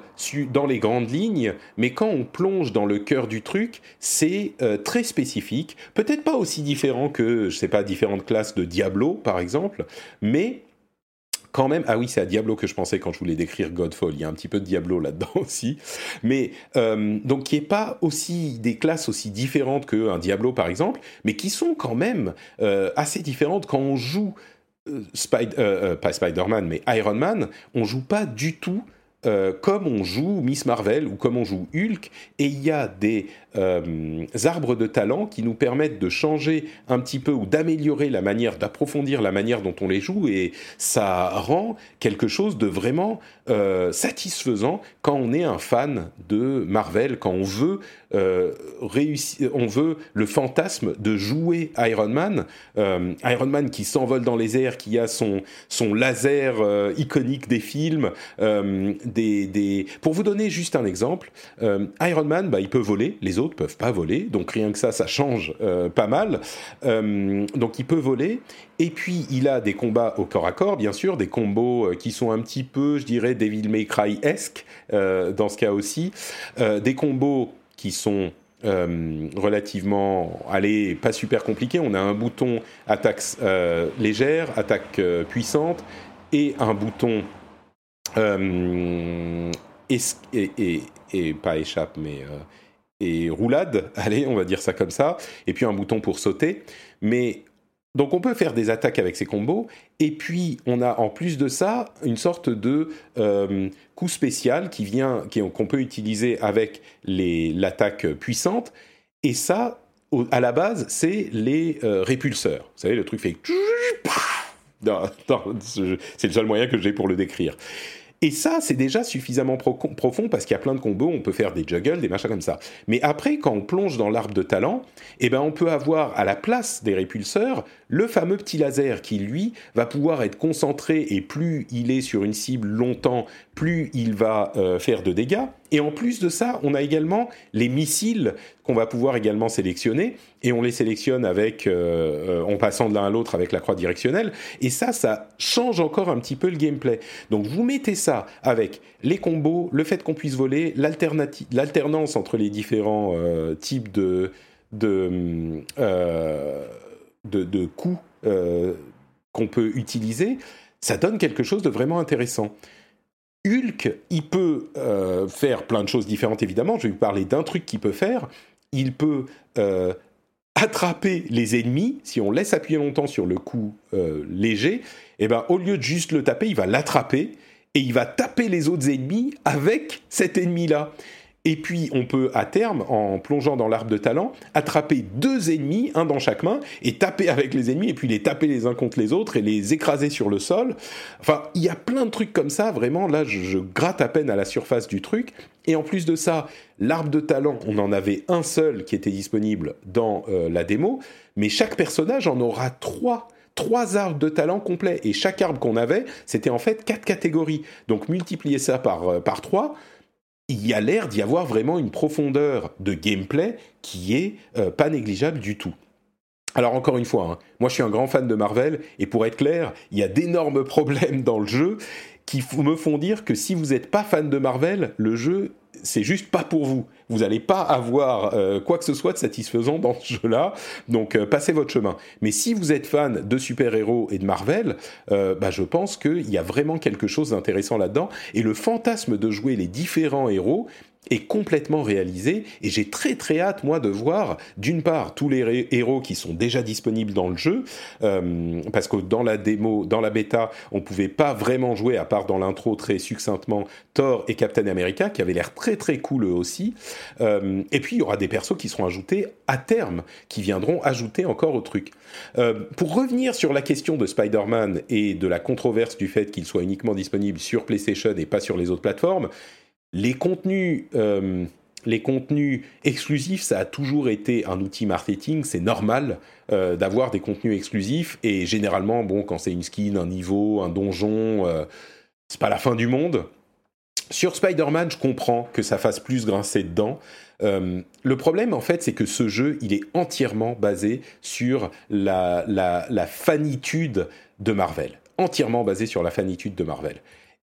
dans les grandes lignes, mais quand on plonge dans le cœur du truc, c'est euh, très spécifique. Peut-être pas aussi différent que, je sais pas, différentes classes de Diablo, par exemple, mais quand même. Ah oui, c'est à Diablo que je pensais quand je voulais décrire Godfall. Il y a un petit peu de Diablo là-dedans <laughs> aussi, mais euh, donc qui est pas aussi des classes aussi différentes qu'un Diablo par exemple, mais qui sont quand même euh, assez différentes quand on joue. Spider, pas Spider-Man, mais Iron Man, on joue pas du tout comme on joue Miss Marvel ou comme on joue Hulk, et il y a des euh, arbres de talent qui nous permettent de changer un petit peu ou d'améliorer la manière, d'approfondir la manière dont on les joue. Et ça rend quelque chose de vraiment euh, satisfaisant quand on est un fan de Marvel, quand on veut euh, réussir, on veut le fantasme de jouer Iron Man, Iron Man qui s'envole dans les airs, qui a son son laser iconique des films, des, des, pour vous donner juste un exemple, Iron Man, bah, il peut voler, les autres peuvent pas voler, donc rien que ça, ça change euh, pas mal. Euh, donc il peut voler, et puis il a des combats au corps à corps, bien sûr, des combos euh, qui sont un petit peu, je dirais, Devil May Cry-esque dans ce cas aussi, des combos qui sont relativement, allez, pas super compliqués. On a un bouton attaque légère, attaque puissante, et un bouton et, et, pas échappe, mais et roulade, <laughs> allez, on va dire ça comme ça, et puis un bouton pour sauter. Mais donc on peut faire des attaques avec ces combos, et puis on a en plus de ça une sorte de euh, coup spécial qui vient, qu'on peut utiliser avec l'attaque puissante, et ça, à la base, c'est les euh, répulseurs. Vous savez, le truc fait... <laughs> C'est le seul moyen que j'ai pour le décrire. Et ça, c'est déjà suffisamment profond parce qu'il y a plein de combos, on peut faire des juggles, des machins comme ça. Mais après, quand on plonge dans l'arbre de talent, eh ben, on peut avoir à la place des répulseurs le fameux petit laser qui, lui, va pouvoir être concentré et plus il est sur une cible longtemps, plus il va euh, faire de dégâts. Et en plus de ça, on a également les missiles qu'on va pouvoir également sélectionner et on les sélectionne avec euh, en passant de l'un à l'autre avec la croix directionnelle. Et ça, ça change encore un petit peu le gameplay. Donc vous mettez ça avec les combos, le fait qu'on puisse voler, l'alternance entre les différents euh, types de de, de, de coups qu'on peut utiliser, ça donne quelque chose de vraiment intéressant. Hulk, il peut euh, faire plein de choses différentes, évidemment. Je vais vous parler d'un truc qu'il peut faire. Il peut euh, attraper les ennemis. Si on laisse appuyer longtemps sur le coup euh, léger, eh ben, au lieu de juste le taper, il va l'attraper et il va taper les autres ennemis avec cet ennemi-là. Et puis, on peut, à terme, en plongeant dans l'arbre de talent, attraper deux ennemis, un dans chaque main, et taper avec les ennemis, et puis les taper les uns contre les autres, et les écraser sur le sol. Enfin, il y a plein de trucs comme ça, vraiment, là, je, gratte à peine à la surface du truc. Et en plus de ça, l'arbre de talent, on en avait un seul qui était disponible dans euh, la démo, mais chaque personnage en aura trois trois arbres de talent complets. Et chaque arbre qu'on avait, c'était en fait quatre catégories. Donc multiplier ça par, euh, par trois, il y a l'air d'y avoir vraiment une profondeur de gameplay qui est euh, pas négligeable du tout. Alors encore une fois, hein, moi je suis un grand fan de Marvel et pour être clair, il y a d'énormes <laughs> problèmes dans le jeu qui me font dire que si vous n'êtes pas fan de Marvel, le jeu c'est juste pas pour vous. Vous n'allez pas avoir euh, quoi que ce soit de satisfaisant dans ce jeu-là, donc euh, passez votre chemin. Mais si vous êtes fan de super-héros et de Marvel, euh, bah, je pense qu'il y a vraiment quelque chose d'intéressant là-dedans. Et le fantasme de jouer les différents héros, est complètement réalisé et j'ai très très hâte moi de voir d'une part tous les héros qui sont déjà disponibles dans le jeu euh, parce que dans la démo, dans la bêta, on pouvait pas vraiment jouer à part dans l'intro très succinctement Thor et Captain America qui avaient l'air très très cool eux aussi euh, et puis il y aura des persos qui seront ajoutés à terme qui viendront ajouter encore au truc. Euh, pour revenir sur la question de Spider-Man et de la controverse du fait qu'il soit uniquement disponible sur PlayStation et pas sur les autres plateformes, les contenus, euh, les contenus exclusifs, ça a toujours été un outil marketing. C'est normal euh, d'avoir des contenus exclusifs. Et généralement, bon, quand c'est une skin, un niveau, un donjon, euh, c'est pas la fin du monde. Sur Spider-Man, je comprends que ça fasse plus grincer dedans. le problème, en fait, c'est que ce jeu, il est entièrement basé sur la, la fanitude de Marvel. Entièrement basé sur la fanitude de Marvel.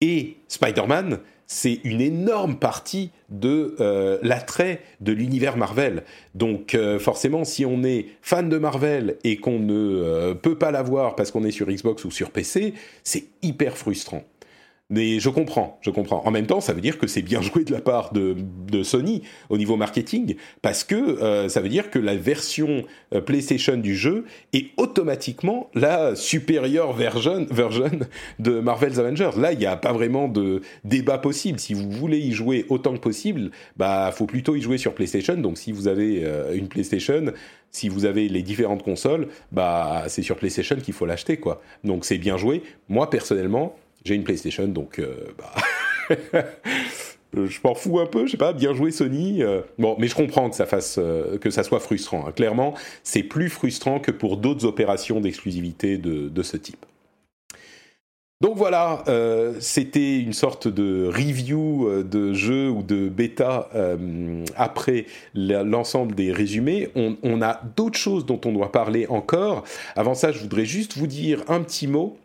Et Spider-Man, c'est une énorme partie de euh, l'attrait de l'univers Marvel. Donc euh, forcément, si on est fan de Marvel et qu'on ne euh, peut pas l'avoir parce qu'on est sur Xbox ou sur PC, c'est hyper frustrant. Mais je comprends, je comprends. En même temps, ça veut dire que c'est bien <laughs> joué de la part de, Sony au niveau marketing, parce que euh, ça veut dire que la version euh, PlayStation du jeu est automatiquement la supérieure version, de Marvel's Avengers. Là, il n'y a pas vraiment de débat possible. Si vous voulez y jouer autant que possible, bah, faut plutôt y jouer sur PlayStation. Donc, si vous avez euh, une PlayStation, si vous avez les différentes consoles, bah, c'est sur PlayStation qu'il faut l'acheter, quoi. Donc, c'est bien joué. Moi, personnellement, j'ai une PlayStation, donc euh, bah, <laughs> je m'en fous un peu. Je sais pas, bien joué Sony. Euh. bon, mais je comprends que ça fasse, euh, que ça soit frustrant. Hein. Clairement, c'est plus frustrant que pour d'autres opérations d'exclusivité de, ce type. Donc voilà, c'était une sorte de review de jeu ou de bêta après l'ensemble des résumés. On a d'autres choses dont on doit parler encore. Avant ça, je voudrais juste vous dire un petit mot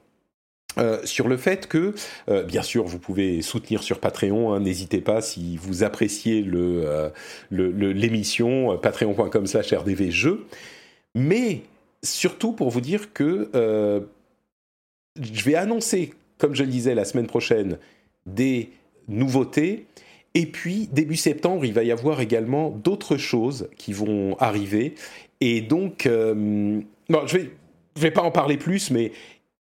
euh, sur le fait que, euh, bien sûr, vous pouvez soutenir sur Patreon. Hein, n'hésitez pas si vous appréciez le, euh, l'émission patreon.com/slash rdvjeux. Mais surtout pour vous dire que je vais annoncer, comme je le disais la semaine prochaine, des nouveautés. Et puis début septembre, il va y avoir également d'autres choses qui vont arriver. Et donc, je je vais pas en parler plus, mais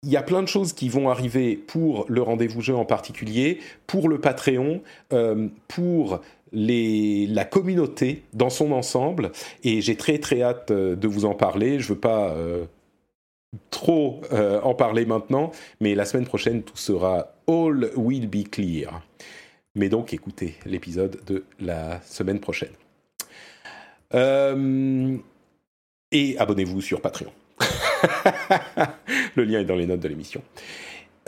il y a plein de choses qui vont arriver pour le rendez-vous jeu en particulier, pour le Patreon, euh, pour la communauté dans son ensemble. Et j'ai très très hâte euh, de vous en parler. Je ne veux pas euh, trop en parler maintenant, mais la semaine prochaine, tout sera All Will Be Clear. Mais donc, écoutez l'épisode de la semaine prochaine. et abonnez-vous sur Patreon. <laughs> Le lien est dans les notes de l'émission.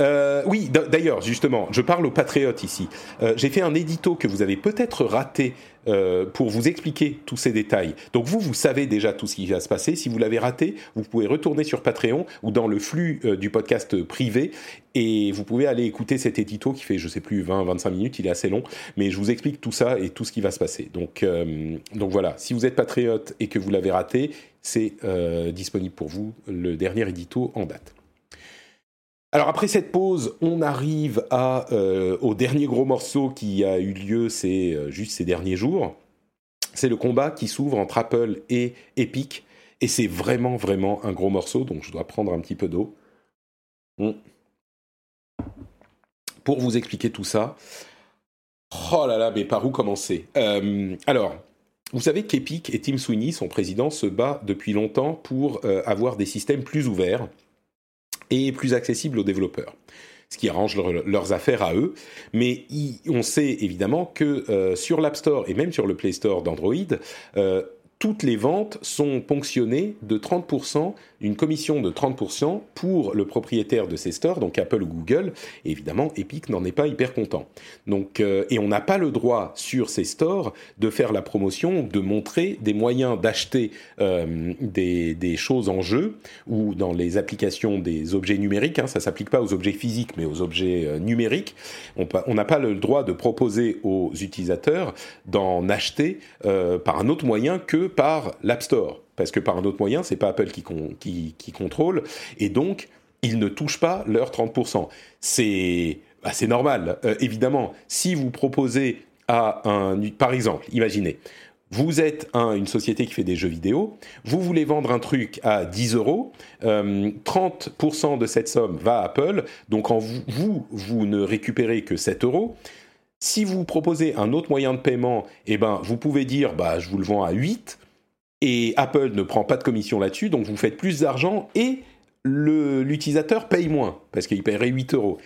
Euh, oui, d'ailleurs, justement, je parle aux patriotes ici. Euh, j'ai fait un édito que vous avez peut-être raté euh, pour vous expliquer tous ces détails. Donc vous, vous savez déjà tout ce qui va se passer. Si vous l'avez raté, vous pouvez retourner sur Patreon ou dans le flux du podcast privé et vous pouvez aller écouter cet édito qui fait, je sais plus, 20-25 minutes. Il est assez long, mais je vous explique tout ça et tout ce qui va se passer. Donc, donc voilà, si vous êtes patriote et que vous l'avez raté, c'est disponible pour vous le dernier édito en date. Alors après cette pause, on arrive euh, au dernier gros morceau qui a eu lieu c'est euh, juste ces derniers jours. C'est le combat qui s'ouvre entre Apple et Epic. Et c'est vraiment, vraiment un gros morceau, donc je dois prendre un petit peu d'eau. Pour vous expliquer tout ça. Oh là là, mais par où commencer? Euh, Alors, vous savez qu'Epic et Tim Sweeney, son président, se bat depuis longtemps pour avoir des systèmes plus ouverts et plus accessible aux développeurs ce qui arrange leurs affaires à eux. Mais on sait évidemment que euh, sur l'App Store et même sur le Play Store d'Android, euh, toutes les ventes sont ponctionnées de 30%, une commission de 30% pour le propriétaire de ces stores, donc Apple ou Google. Évidemment, Epic n'en est pas hyper content. Donc, euh, et on n'a pas le droit sur ces stores de faire la promotion, de montrer des moyens d'acheter euh, des, des, choses en jeu ou dans les applications des objets numériques. Hein, ça s'applique pas aux objets physiques, mais aux objets euh, numériques. On n'a pas le droit de proposer aux utilisateurs d'en acheter par un autre moyen que par l'App Store, parce que par un autre moyen, c'est pas Apple qui, qui, contrôle, et donc ils ne touchent pas leurs 30%. C'est bah, normal, euh, évidemment. Si vous proposez à un, par exemple, imaginez, vous êtes une société qui fait des jeux vidéo, vous voulez vendre un truc à 10 euros, 30% euh, de cette somme va à Apple, donc en vous, vous, vous ne récupérez que 7 euros. Si vous proposez un autre moyen de paiement, eh ben, vous pouvez dire, bah, je vous le vends à 8, et Apple ne prend pas de commission là-dessus, donc vous faites plus d'argent et l'utilisateur paye moins, parce qu'il paierait 8 euros.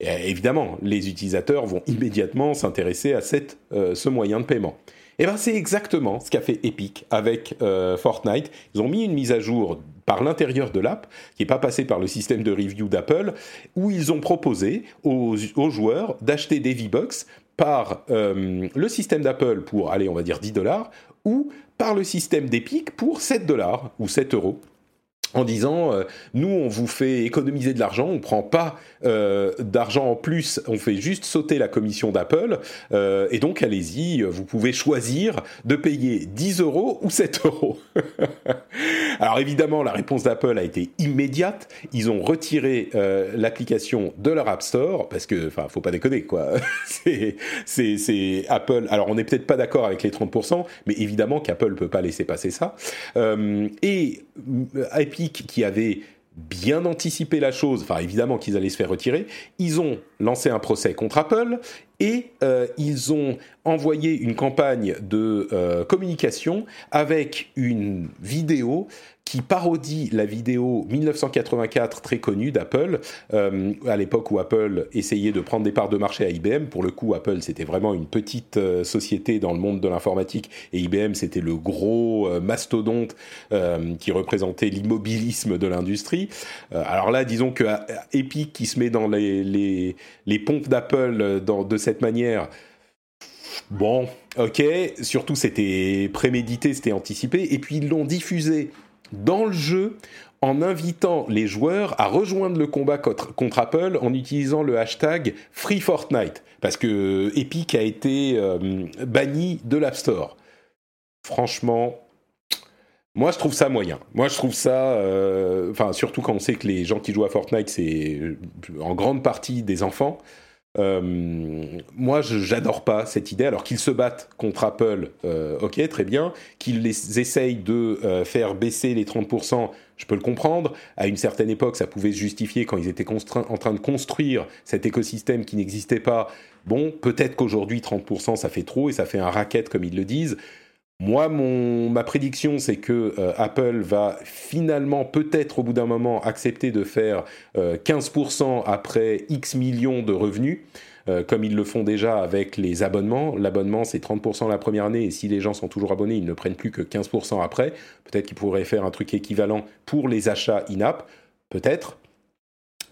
évidemment, les utilisateurs vont immédiatement s'intéresser à euh, ce moyen de paiement. Et eh bien c'est exactement ce qu'a fait Epic avec euh, Fortnite. Ils ont mis une mise à jour par l'intérieur de l'app, qui n'est pas passée par le système de review d'Apple, où ils ont proposé aux, joueurs d'acheter des V-Bucks par euh, le système d'Apple pour, allez, on va dire 10 dollars, ou par le système d'Epic pour 7 dollars ou 7 euros. En disant euh, nous on vous fait économiser de l'argent, on prend pas euh, d'argent en plus, on fait juste sauter la commission d'Apple euh, et donc allez-y, vous pouvez choisir de payer 10 euros ou 7 <laughs> euros. Alors évidemment la réponse d'Apple a été immédiate, ils ont retiré l'application de leur App Store parce que enfin faut pas déconner quoi, <laughs> c'est Apple. Alors on n'est peut-être pas d'accord avec les 30%, mais évidemment qu'Apple peut pas laisser passer ça et Qui avait bien anticipé la chose, enfin évidemment qu'ils allaient se faire retirer, ils ont lancé un procès contre Apple et euh, ils ont envoyé une campagne de euh, communication avec une vidéo qui parodie la vidéo 1984 très connue d'Apple, euh, à l'époque où Apple essayait de prendre des parts de marché à IBM. Pour le coup, Apple, c'était vraiment une petite euh, société dans le monde de l'informatique, et IBM, c'était le gros euh, mastodonte qui représentait l'immobilisme de l'industrie. alors là, disons que Epic, qui se met dans les, les, les pompes d'Apple de cette manière, Bon, ok, surtout c'était prémédité, c'était anticipé, et puis ils l'ont diffusé dans le jeu en invitant les joueurs à rejoindre le combat contre, Apple en utilisant le hashtag Free Fortnite, parce que Epic a été euh, banni de l'App Store. Franchement, moi je trouve ça moyen. Moi je trouve ça, euh, enfin surtout quand on sait que les gens qui jouent à Fortnite c'est en grande partie des enfants. Euh, moi, j'adore pas cette idée. Alors qu'ils se battent contre Apple, euh, ok, très bien. Qu'ils essayent de euh, faire baisser les 30%, je peux le comprendre. À une certaine époque, ça pouvait se justifier quand ils étaient en train de construire cet écosystème qui n'existait pas. Bon, peut-être qu'aujourd'hui, 30%, ça fait trop et ça fait un racket, comme ils le disent. Moi, mon, ma prédiction, c'est que euh, Apple va finalement, peut-être au bout d'un moment, accepter de faire 15% euh, après X millions de revenus, euh, comme ils le font déjà avec les abonnements. L'abonnement, c'est 30% la première année, et si les gens sont toujours abonnés, ils ne prennent plus que 15% après. Peut-être qu'ils pourraient faire un truc équivalent pour les achats in-app, peut-être.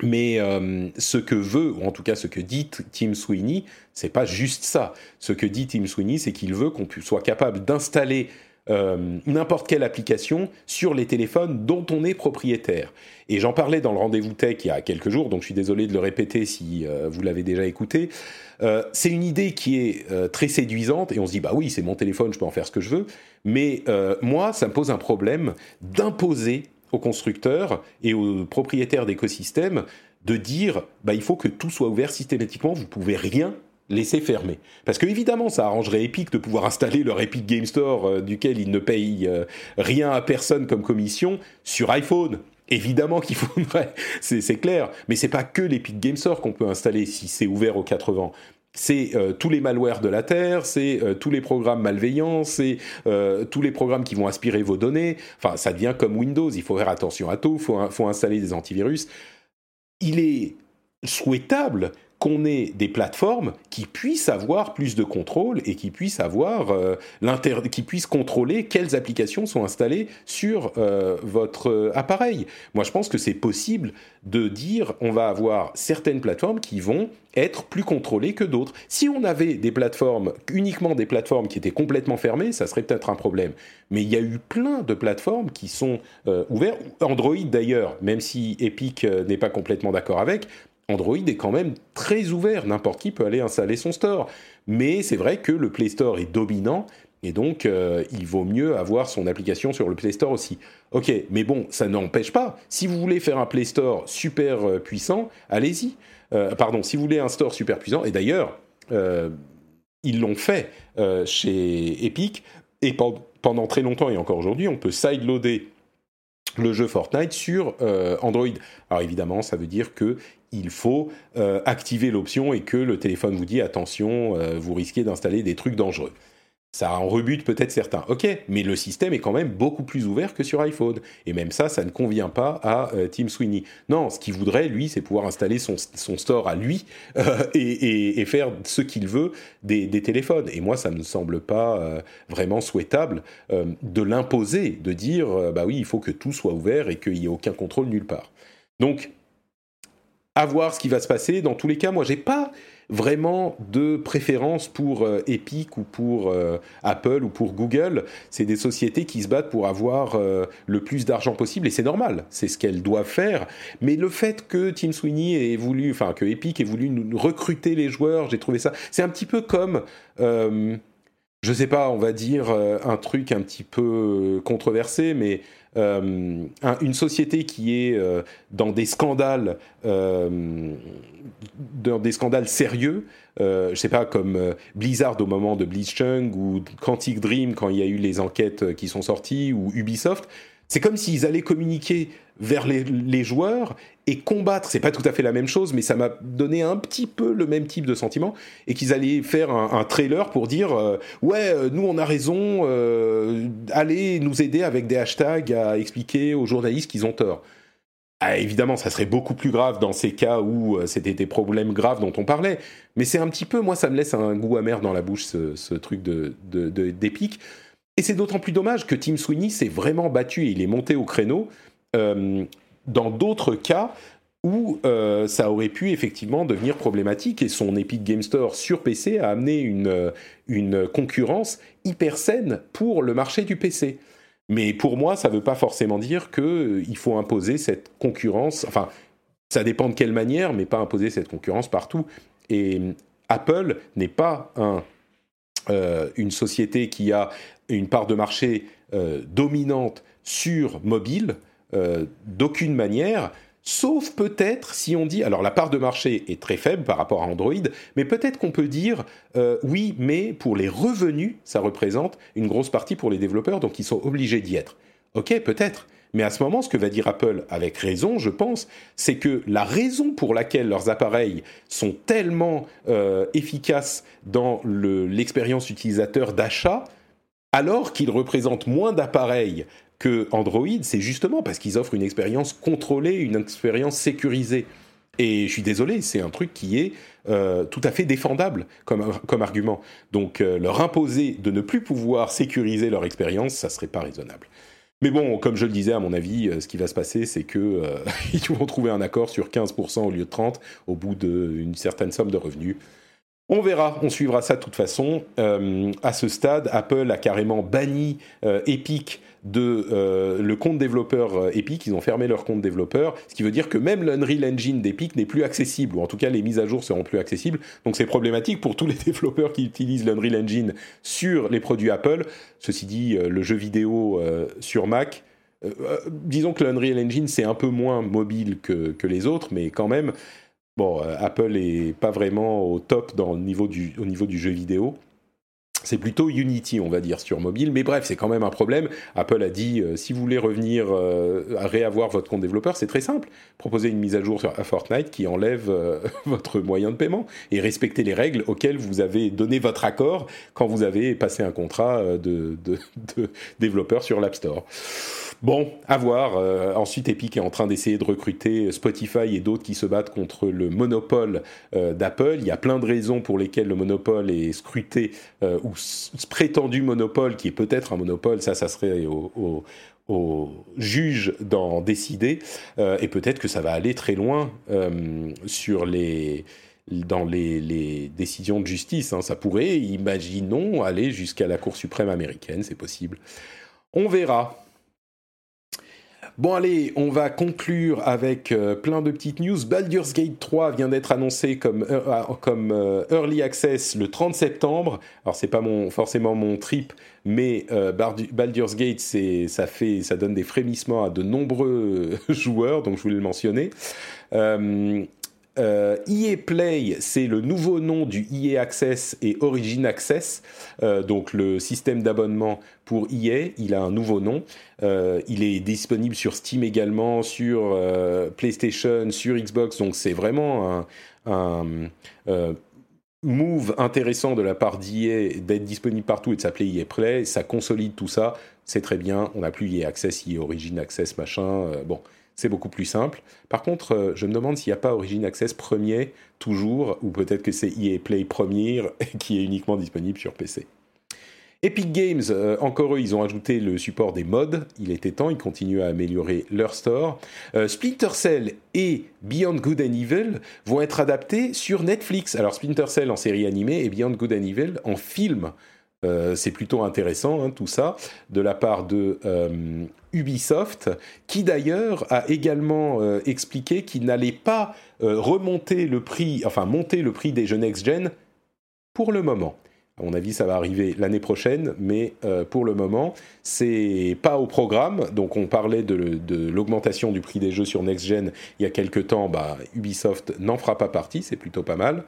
Mais euh, ce que veut, ou en tout cas ce que dit Tim Sweeney, c'est pas juste ça. Ce que dit Tim Sweeney, c'est qu'il veut qu'on soit capable d'installer euh, n'importe quelle application sur les téléphones dont on est propriétaire. Et j'en parlais dans le rendez-vous tech il y a quelques jours, donc je suis désolé de le répéter si euh, vous l'avez déjà écouté. c'est une idée qui est très séduisante et on se dit bah oui c'est mon téléphone, je peux en faire ce que je veux. Mais moi ça me pose un problème d'imposer aux constructeurs et aux propriétaires d'écosystèmes de dire bah, il faut que tout soit ouvert systématiquement, vous pouvez rien laisser fermer. Parce que évidemment, ça arrangerait Epic de pouvoir installer leur Epic Game Store, euh, duquel ils ne payent euh, rien à personne comme commission, sur iPhone. Évidemment qu'il faudrait, <laughs> c'est clair, mais c'est pas que l'Epic Game Store qu'on peut installer si c'est ouvert aux 80 c'est euh, tous les malwares de la Terre, c'est euh, tous les programmes malveillants, c'est euh, tous les programmes qui vont aspirer vos données. Enfin, ça devient comme Windows, il faut faire attention à tout, il faut, faut, installer des antivirus. Il est souhaitable qu'on ait des plateformes qui puissent avoir plus de contrôle et qui puissent avoir euh, qui puissent contrôler quelles applications sont installées sur euh, votre euh, appareil. Moi, je pense que c'est possible de dire on va avoir certaines plateformes qui vont être plus contrôlées que d'autres. Si on avait des plateformes, uniquement des plateformes qui étaient complètement fermées, ça serait peut-être un problème. Mais il y a eu plein de plateformes qui sont ouvertes. Android d'ailleurs, même si Epic n'est pas complètement d'accord avec, Android est quand même très ouvert, n'importe qui peut aller installer son store. Mais c'est vrai que le Play Store est dominant et donc euh, il vaut mieux avoir son application sur le Play Store aussi. Ok, mais bon, ça n'empêche pas. Si vous voulez faire un Play Store super euh, puissant, allez-y. Euh, pardon, si vous voulez un store super puissant, et d'ailleurs, ils l'ont fait chez Epic, et pendant très longtemps et encore aujourd'hui, on peut sideloader le jeu Fortnite sur Android. Alors évidemment, ça veut dire que il faut euh, activer l'option et que le téléphone vous dit attention, euh, vous risquez d'installer des trucs dangereux. Ça en rebute peut-être certains. Ok, mais le système est quand même beaucoup plus ouvert que sur iPhone. Et même ça, ça ne convient pas à euh, Tim Sweeney. Non, ce qu'il voudrait, lui, c'est pouvoir installer son, store à lui et, faire ce qu'il veut des, téléphones. Et moi, ça ne me semble pas vraiment souhaitable de l'imposer, de dire, bah oui, il faut que tout soit ouvert et qu'il n'y ait aucun contrôle nulle part. Donc, à voir ce qui va se passer. Dans tous les cas, moi, j'ai pas vraiment de préférence pour euh, Epic ou pour euh, Apple ou pour Google. C'est des sociétés qui se battent pour avoir euh, le plus d'argent possible et c'est normal, c'est ce qu'elles doivent faire. Mais le fait que Tim Sweeney ait voulu, enfin que Epic ait voulu nous recruter les joueurs, j'ai trouvé ça. C'est un petit peu comme je sais pas, on va dire un truc un petit peu controversé, mais euh, une société qui est euh, dans des scandales, euh, dans des scandales sérieux, je sais pas comme Blizzard au moment de Blitzchung ou Quantic Dream quand il y a eu les enquêtes qui sont sorties ou Ubisoft, c'est comme s'ils allaient communiquer vers les, joueurs et combattre. C'est pas tout à fait la même chose, mais ça m'a donné un petit peu le même type de sentiment. Et qu'ils allaient faire un, trailer pour dire euh, ouais, euh, nous on a raison, euh, allez nous aider avec des hashtags à expliquer aux journalistes qu'ils ont tort. Ah, évidemment, ça serait beaucoup plus grave dans ces cas où c'était des problèmes graves dont on parlait. Mais c'est un petit peu, moi, ça me laisse un goût amer dans la bouche, ce, truc de, d'épique. Et c'est d'autant plus dommage que Tim Sweeney s'est vraiment battu et il est monté au créneau euh, dans d'autres cas où euh, ça aurait pu effectivement devenir problématique et son Epic Game Store sur PC a amené une, euh, une concurrence hyper saine pour le marché du PC. Mais pour moi, ça ne veut pas forcément dire qu'il faut imposer cette concurrence. Enfin, ça dépend de quelle manière, mais pas imposer cette concurrence partout. Et Apple n'est pas un, une société qui a une part de marché dominante sur mobile. Euh, d'aucune manière, sauf peut-être si on dit, alors la part de marché est très faible par rapport à Android, mais peut-être qu'on peut dire, euh, oui, mais pour les revenus, ça représente une grosse partie pour les développeurs, donc ils sont obligés d'y être. Ok, peut-être. Mais à ce moment, ce que va dire Apple, avec raison, je pense, c'est que la raison pour laquelle leurs appareils sont tellement euh, efficaces dans l'expérience utilisateur d'achat, alors qu'ils représentent moins d'appareils que Android, c'est justement parce qu'ils offrent une expérience contrôlée, une expérience sécurisée. Et je suis désolé, c'est un truc qui est euh, tout à fait défendable comme, argument. Donc euh, leur imposer de ne plus pouvoir sécuriser leur expérience, ça serait pas raisonnable. Mais bon, comme je le disais, à mon avis, euh, ce qui va se passer, c'est que <laughs> ils vont trouver un accord sur 15% au lieu de 30% au bout d'une certaine somme de revenus. On verra, on suivra ça de toute façon. à ce stade, Apple a carrément banni Epic de euh, le compte développeur euh, Epic, ils ont fermé leur compte développeur, ce qui veut dire que même l'Unreal Engine d'Epic n'est plus accessible, ou en tout cas les mises à jour seront plus accessibles. Donc c'est problématique pour tous les <laughs> développeurs qui utilisent l'Unreal Engine sur les produits Apple. Ceci dit, euh, le jeu vidéo sur Mac, disons que l'Unreal Engine c'est un peu moins mobile que, les autres, mais quand même, bon, Apple est pas vraiment au top dans le niveau du, au niveau du jeu vidéo. C'est plutôt Unity, on va dire, sur mobile. Mais bref, c'est quand même un problème. Apple a dit, euh, si vous voulez revenir euh, à réavoir votre compte développeur, c'est très simple. Proposez une mise à jour à Fortnite qui enlève euh, <laughs> votre moyen de paiement et respectez les règles auxquelles vous avez donné votre accord quand vous avez passé un contrat de, de développeur sur l'App Store. Bon, à voir. Euh, ensuite, Epic est en train d'essayer de recruter Spotify et d'autres qui se battent contre le monopole euh, d'Apple. Il y a plein de raisons pour lesquelles le monopole est scruté, euh, ou prétendu monopole, qui est peut-être un monopole, ça, ça serait au, juge d'en décider. et peut-être que ça va aller très loin dans les, décisions de justice. Hein. Ça pourrait, imaginons, aller jusqu'à la Cour suprême américaine, c'est possible. On verra. Bon allez, on va conclure avec euh, plein de petites news. Baldur's Gate 3 vient d'être annoncé comme, euh, ah, euh, Early Access le 30 septembre. Alors c'est pas mon, forcément mon trip, mais Baldur's Gate, ça, fait, ça donne des frémissements à de nombreux <laughs> joueurs, donc je voulais le mentionner. Euh, EA Play, c'est le nouveau nom du EA Access et Origin Access, euh, donc le système d'abonnement pour EA. Il a un nouveau nom. Euh, il est disponible sur Steam également, sur PlayStation, sur Xbox. Donc c'est vraiment un, move intéressant de la part d'EA d'être disponible partout et de s'appeler EA Play. Ça consolide tout ça. C'est très bien. On n'a plus EA Access, EA Origin Access, machin. bon c'est beaucoup plus simple. Par contre, euh, je me demande s'il n'y a pas Origin Access premier, toujours, ou peut-être que c'est EA Play Premier <laughs> qui est uniquement disponible sur PC. Epic Games, euh, encore eux, ils ont ajouté le support des mods. Il était temps, ils continuent à améliorer leur store. Euh, Splinter Cell et Beyond Good and Evil vont être adaptés sur Netflix. Alors Splinter Cell en série animée et Beyond Good and Evil en film. C'est plutôt intéressant hein, tout ça de la part de Ubisoft, qui d'ailleurs a également expliqué qu'il n'allait pas remonter le prix, enfin monter le prix des jeux next-gen pour le moment. À mon avis, ça va arriver l'année prochaine, mais euh, pour le moment, c'est pas au programme. Donc, on parlait de, l'augmentation du prix des jeux sur Next Gen il y a quelques temps. Bah, Ubisoft n'en fera pas partie, c'est plutôt pas mal.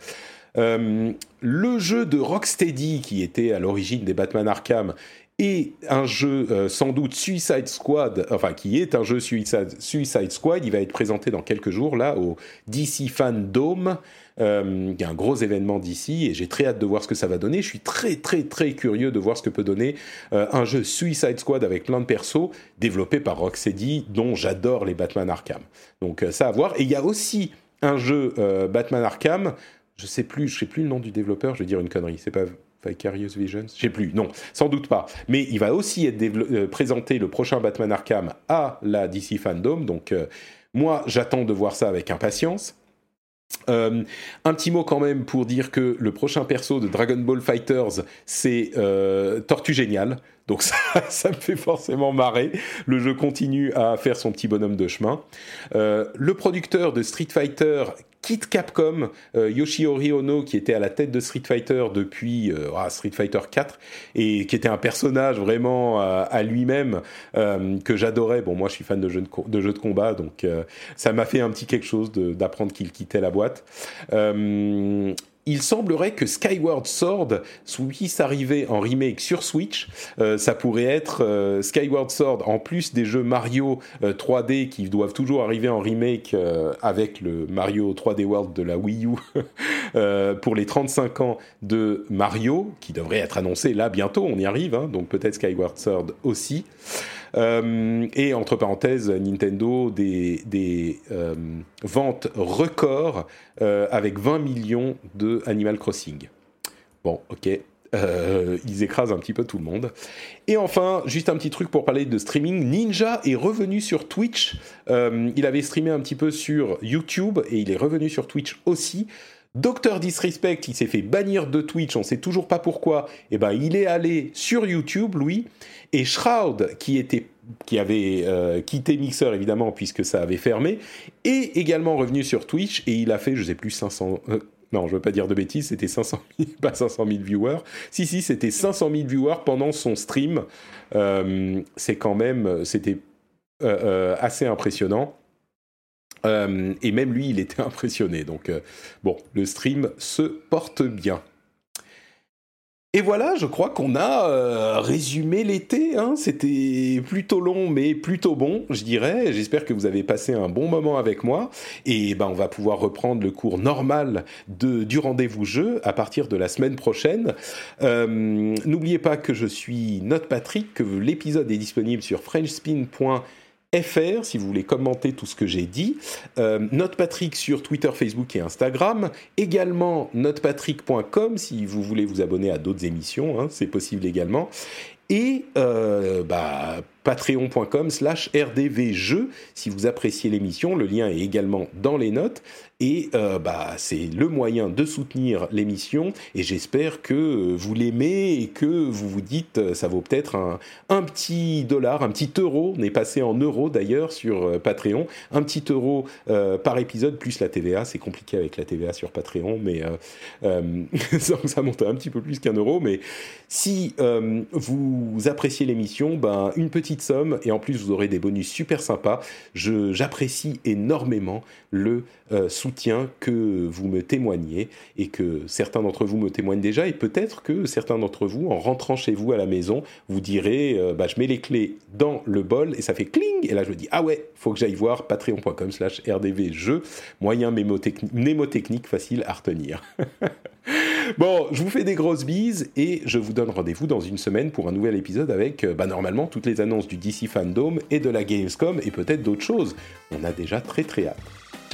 Euh, le jeu de Rocksteady, qui était à l'origine des Batman Arkham, et un jeu euh, sans doute Suicide Squad, enfin qui est un jeu Suicide, Suicide Squad, il va être présenté dans quelques jours là au DC Fan Dome. Euh, un gros événement d'ici et j'ai très hâte de voir ce que ça va donner. Je suis très très très curieux de voir ce que peut donner euh, un jeu Suicide Squad avec plein de persos développé par Rocksteady dont j'adore les Batman Arkham. Donc euh, ça à voir. Et il y a aussi un jeu Batman Arkham. Je sais plus, je sais plus le nom du développeur. Je vais dire une connerie. C'est pas Vicarious Visions Je sais plus, non, sans doute pas. Mais il va aussi être présenté le prochain Batman Arkham à la DC Fandom. Donc, moi, j'attends de voir ça avec impatience. Euh, un petit mot quand même pour dire que le prochain perso de Dragon Ball Fighters, c'est euh, Tortue Génial. Donc ça, <laughs> ça, me fait forcément marrer. Le jeu continue à faire son petit bonhomme de chemin. Euh, le producteur de Street Fighter quitte Capcom, euh, Yoshihori Ono, qui était à la tête de Street Fighter depuis euh, ah, Street Fighter 4 et qui était un personnage vraiment à lui-même que j'adorais. Bon, moi, je suis fan de jeux de, jeux de combat, donc ça m'a fait un petit quelque chose d'apprendre qu'il quittait la boîte il semblerait que Skyward Sword puisse arriver en remake sur Switch. Euh, ça pourrait être euh, Skyward Sword en plus des jeux Mario 3D euh, qui doivent toujours arriver en remake avec le Mario 3D World de la Wii U <laughs> pour les 35 ans de Mario qui devrait être annoncé là bientôt. On y arrive, hein, donc peut-être Skyward Sword aussi. Euh, et entre parenthèses, Nintendo, des, euh, ventes records euh, avec 20 millions de Animal Crossing. Bon, ok. ils écrasent un petit peu tout le monde. Et enfin, juste un petit truc pour parler de streaming. Ninja est revenu sur Twitch. il avait streamé un petit peu sur YouTube et il est revenu sur Twitch aussi. Docteur Disrespect, il s'est fait bannir de Twitch, on sait toujours pas pourquoi. Et eh ben, il est allé sur YouTube, lui, et Shroud, qui était qui avait euh, quitté Mixer évidemment puisque ça avait fermé, est également revenu sur Twitch et il a fait, je sais plus, 500. Euh, non, je veux pas dire de bêtises, c'était 500 000, <laughs> pas 500 000 viewers. Si, si, c'était 500 000 viewers pendant son stream. Euh, c'est quand même, c'était assez impressionnant. Et même lui, il était <laughs> impressionné. Donc, bon, le stream se porte bien. Et voilà, je crois qu'on a euh, résumé l'été. Hein. C'était plutôt long, mais plutôt bon, je dirais. J'espère que vous avez passé un bon moment avec moi. Et ben, on va pouvoir reprendre le cours normal de, du rendez-vous jeu à partir de la semaine prochaine. Euh, n'oubliez pas que je suis Note Patrick, que l'épisode est disponible sur frenchspin.fr fr si vous voulez commenter tout ce que j'ai dit. Euh, Patrick sur Twitter, Facebook et Instagram. Également notepatrick.com si vous voulez vous abonner à d'autres émissions, hein, c'est possible également. Et euh, bah, patreon.com slash rdvjeux si vous appréciez l'émission. Le lien est également dans les notes. Et euh, bah, c'est le moyen de soutenir l'émission. Et j'espère que vous l'aimez et que vous vous dites, euh, ça vaut peut-être un, petit dollar, un petit euro. On est passé en euros d'ailleurs sur euh, Patreon. Un petit euro par épisode plus la TVA. C'est compliqué avec la TVA sur Patreon, mais <laughs> ça monte un petit peu plus qu'un euro. Mais si vous appréciez l'émission, ben, une petite somme et en plus vous aurez des bonus super sympas. J'apprécie énormément le euh, que vous me témoignez et que certains d'entre vous me témoignent déjà et peut-être que certains d'entre vous, en rentrant chez vous à la maison, vous direz euh, bah, je mets les clés dans le bol et ça fait cling et là je me dis ah ouais, faut que j'aille voir patreon.com slash rdvjeux, moyen mnémotechnique facile à retenir. <laughs> Bon, je vous fais des grosses bises et je vous donne rendez-vous dans une semaine pour un nouvel épisode avec, euh, bah, normalement, toutes les annonces du DC Fandom et de la Gamescom et peut-être d'autres choses. On a déjà très très hâte.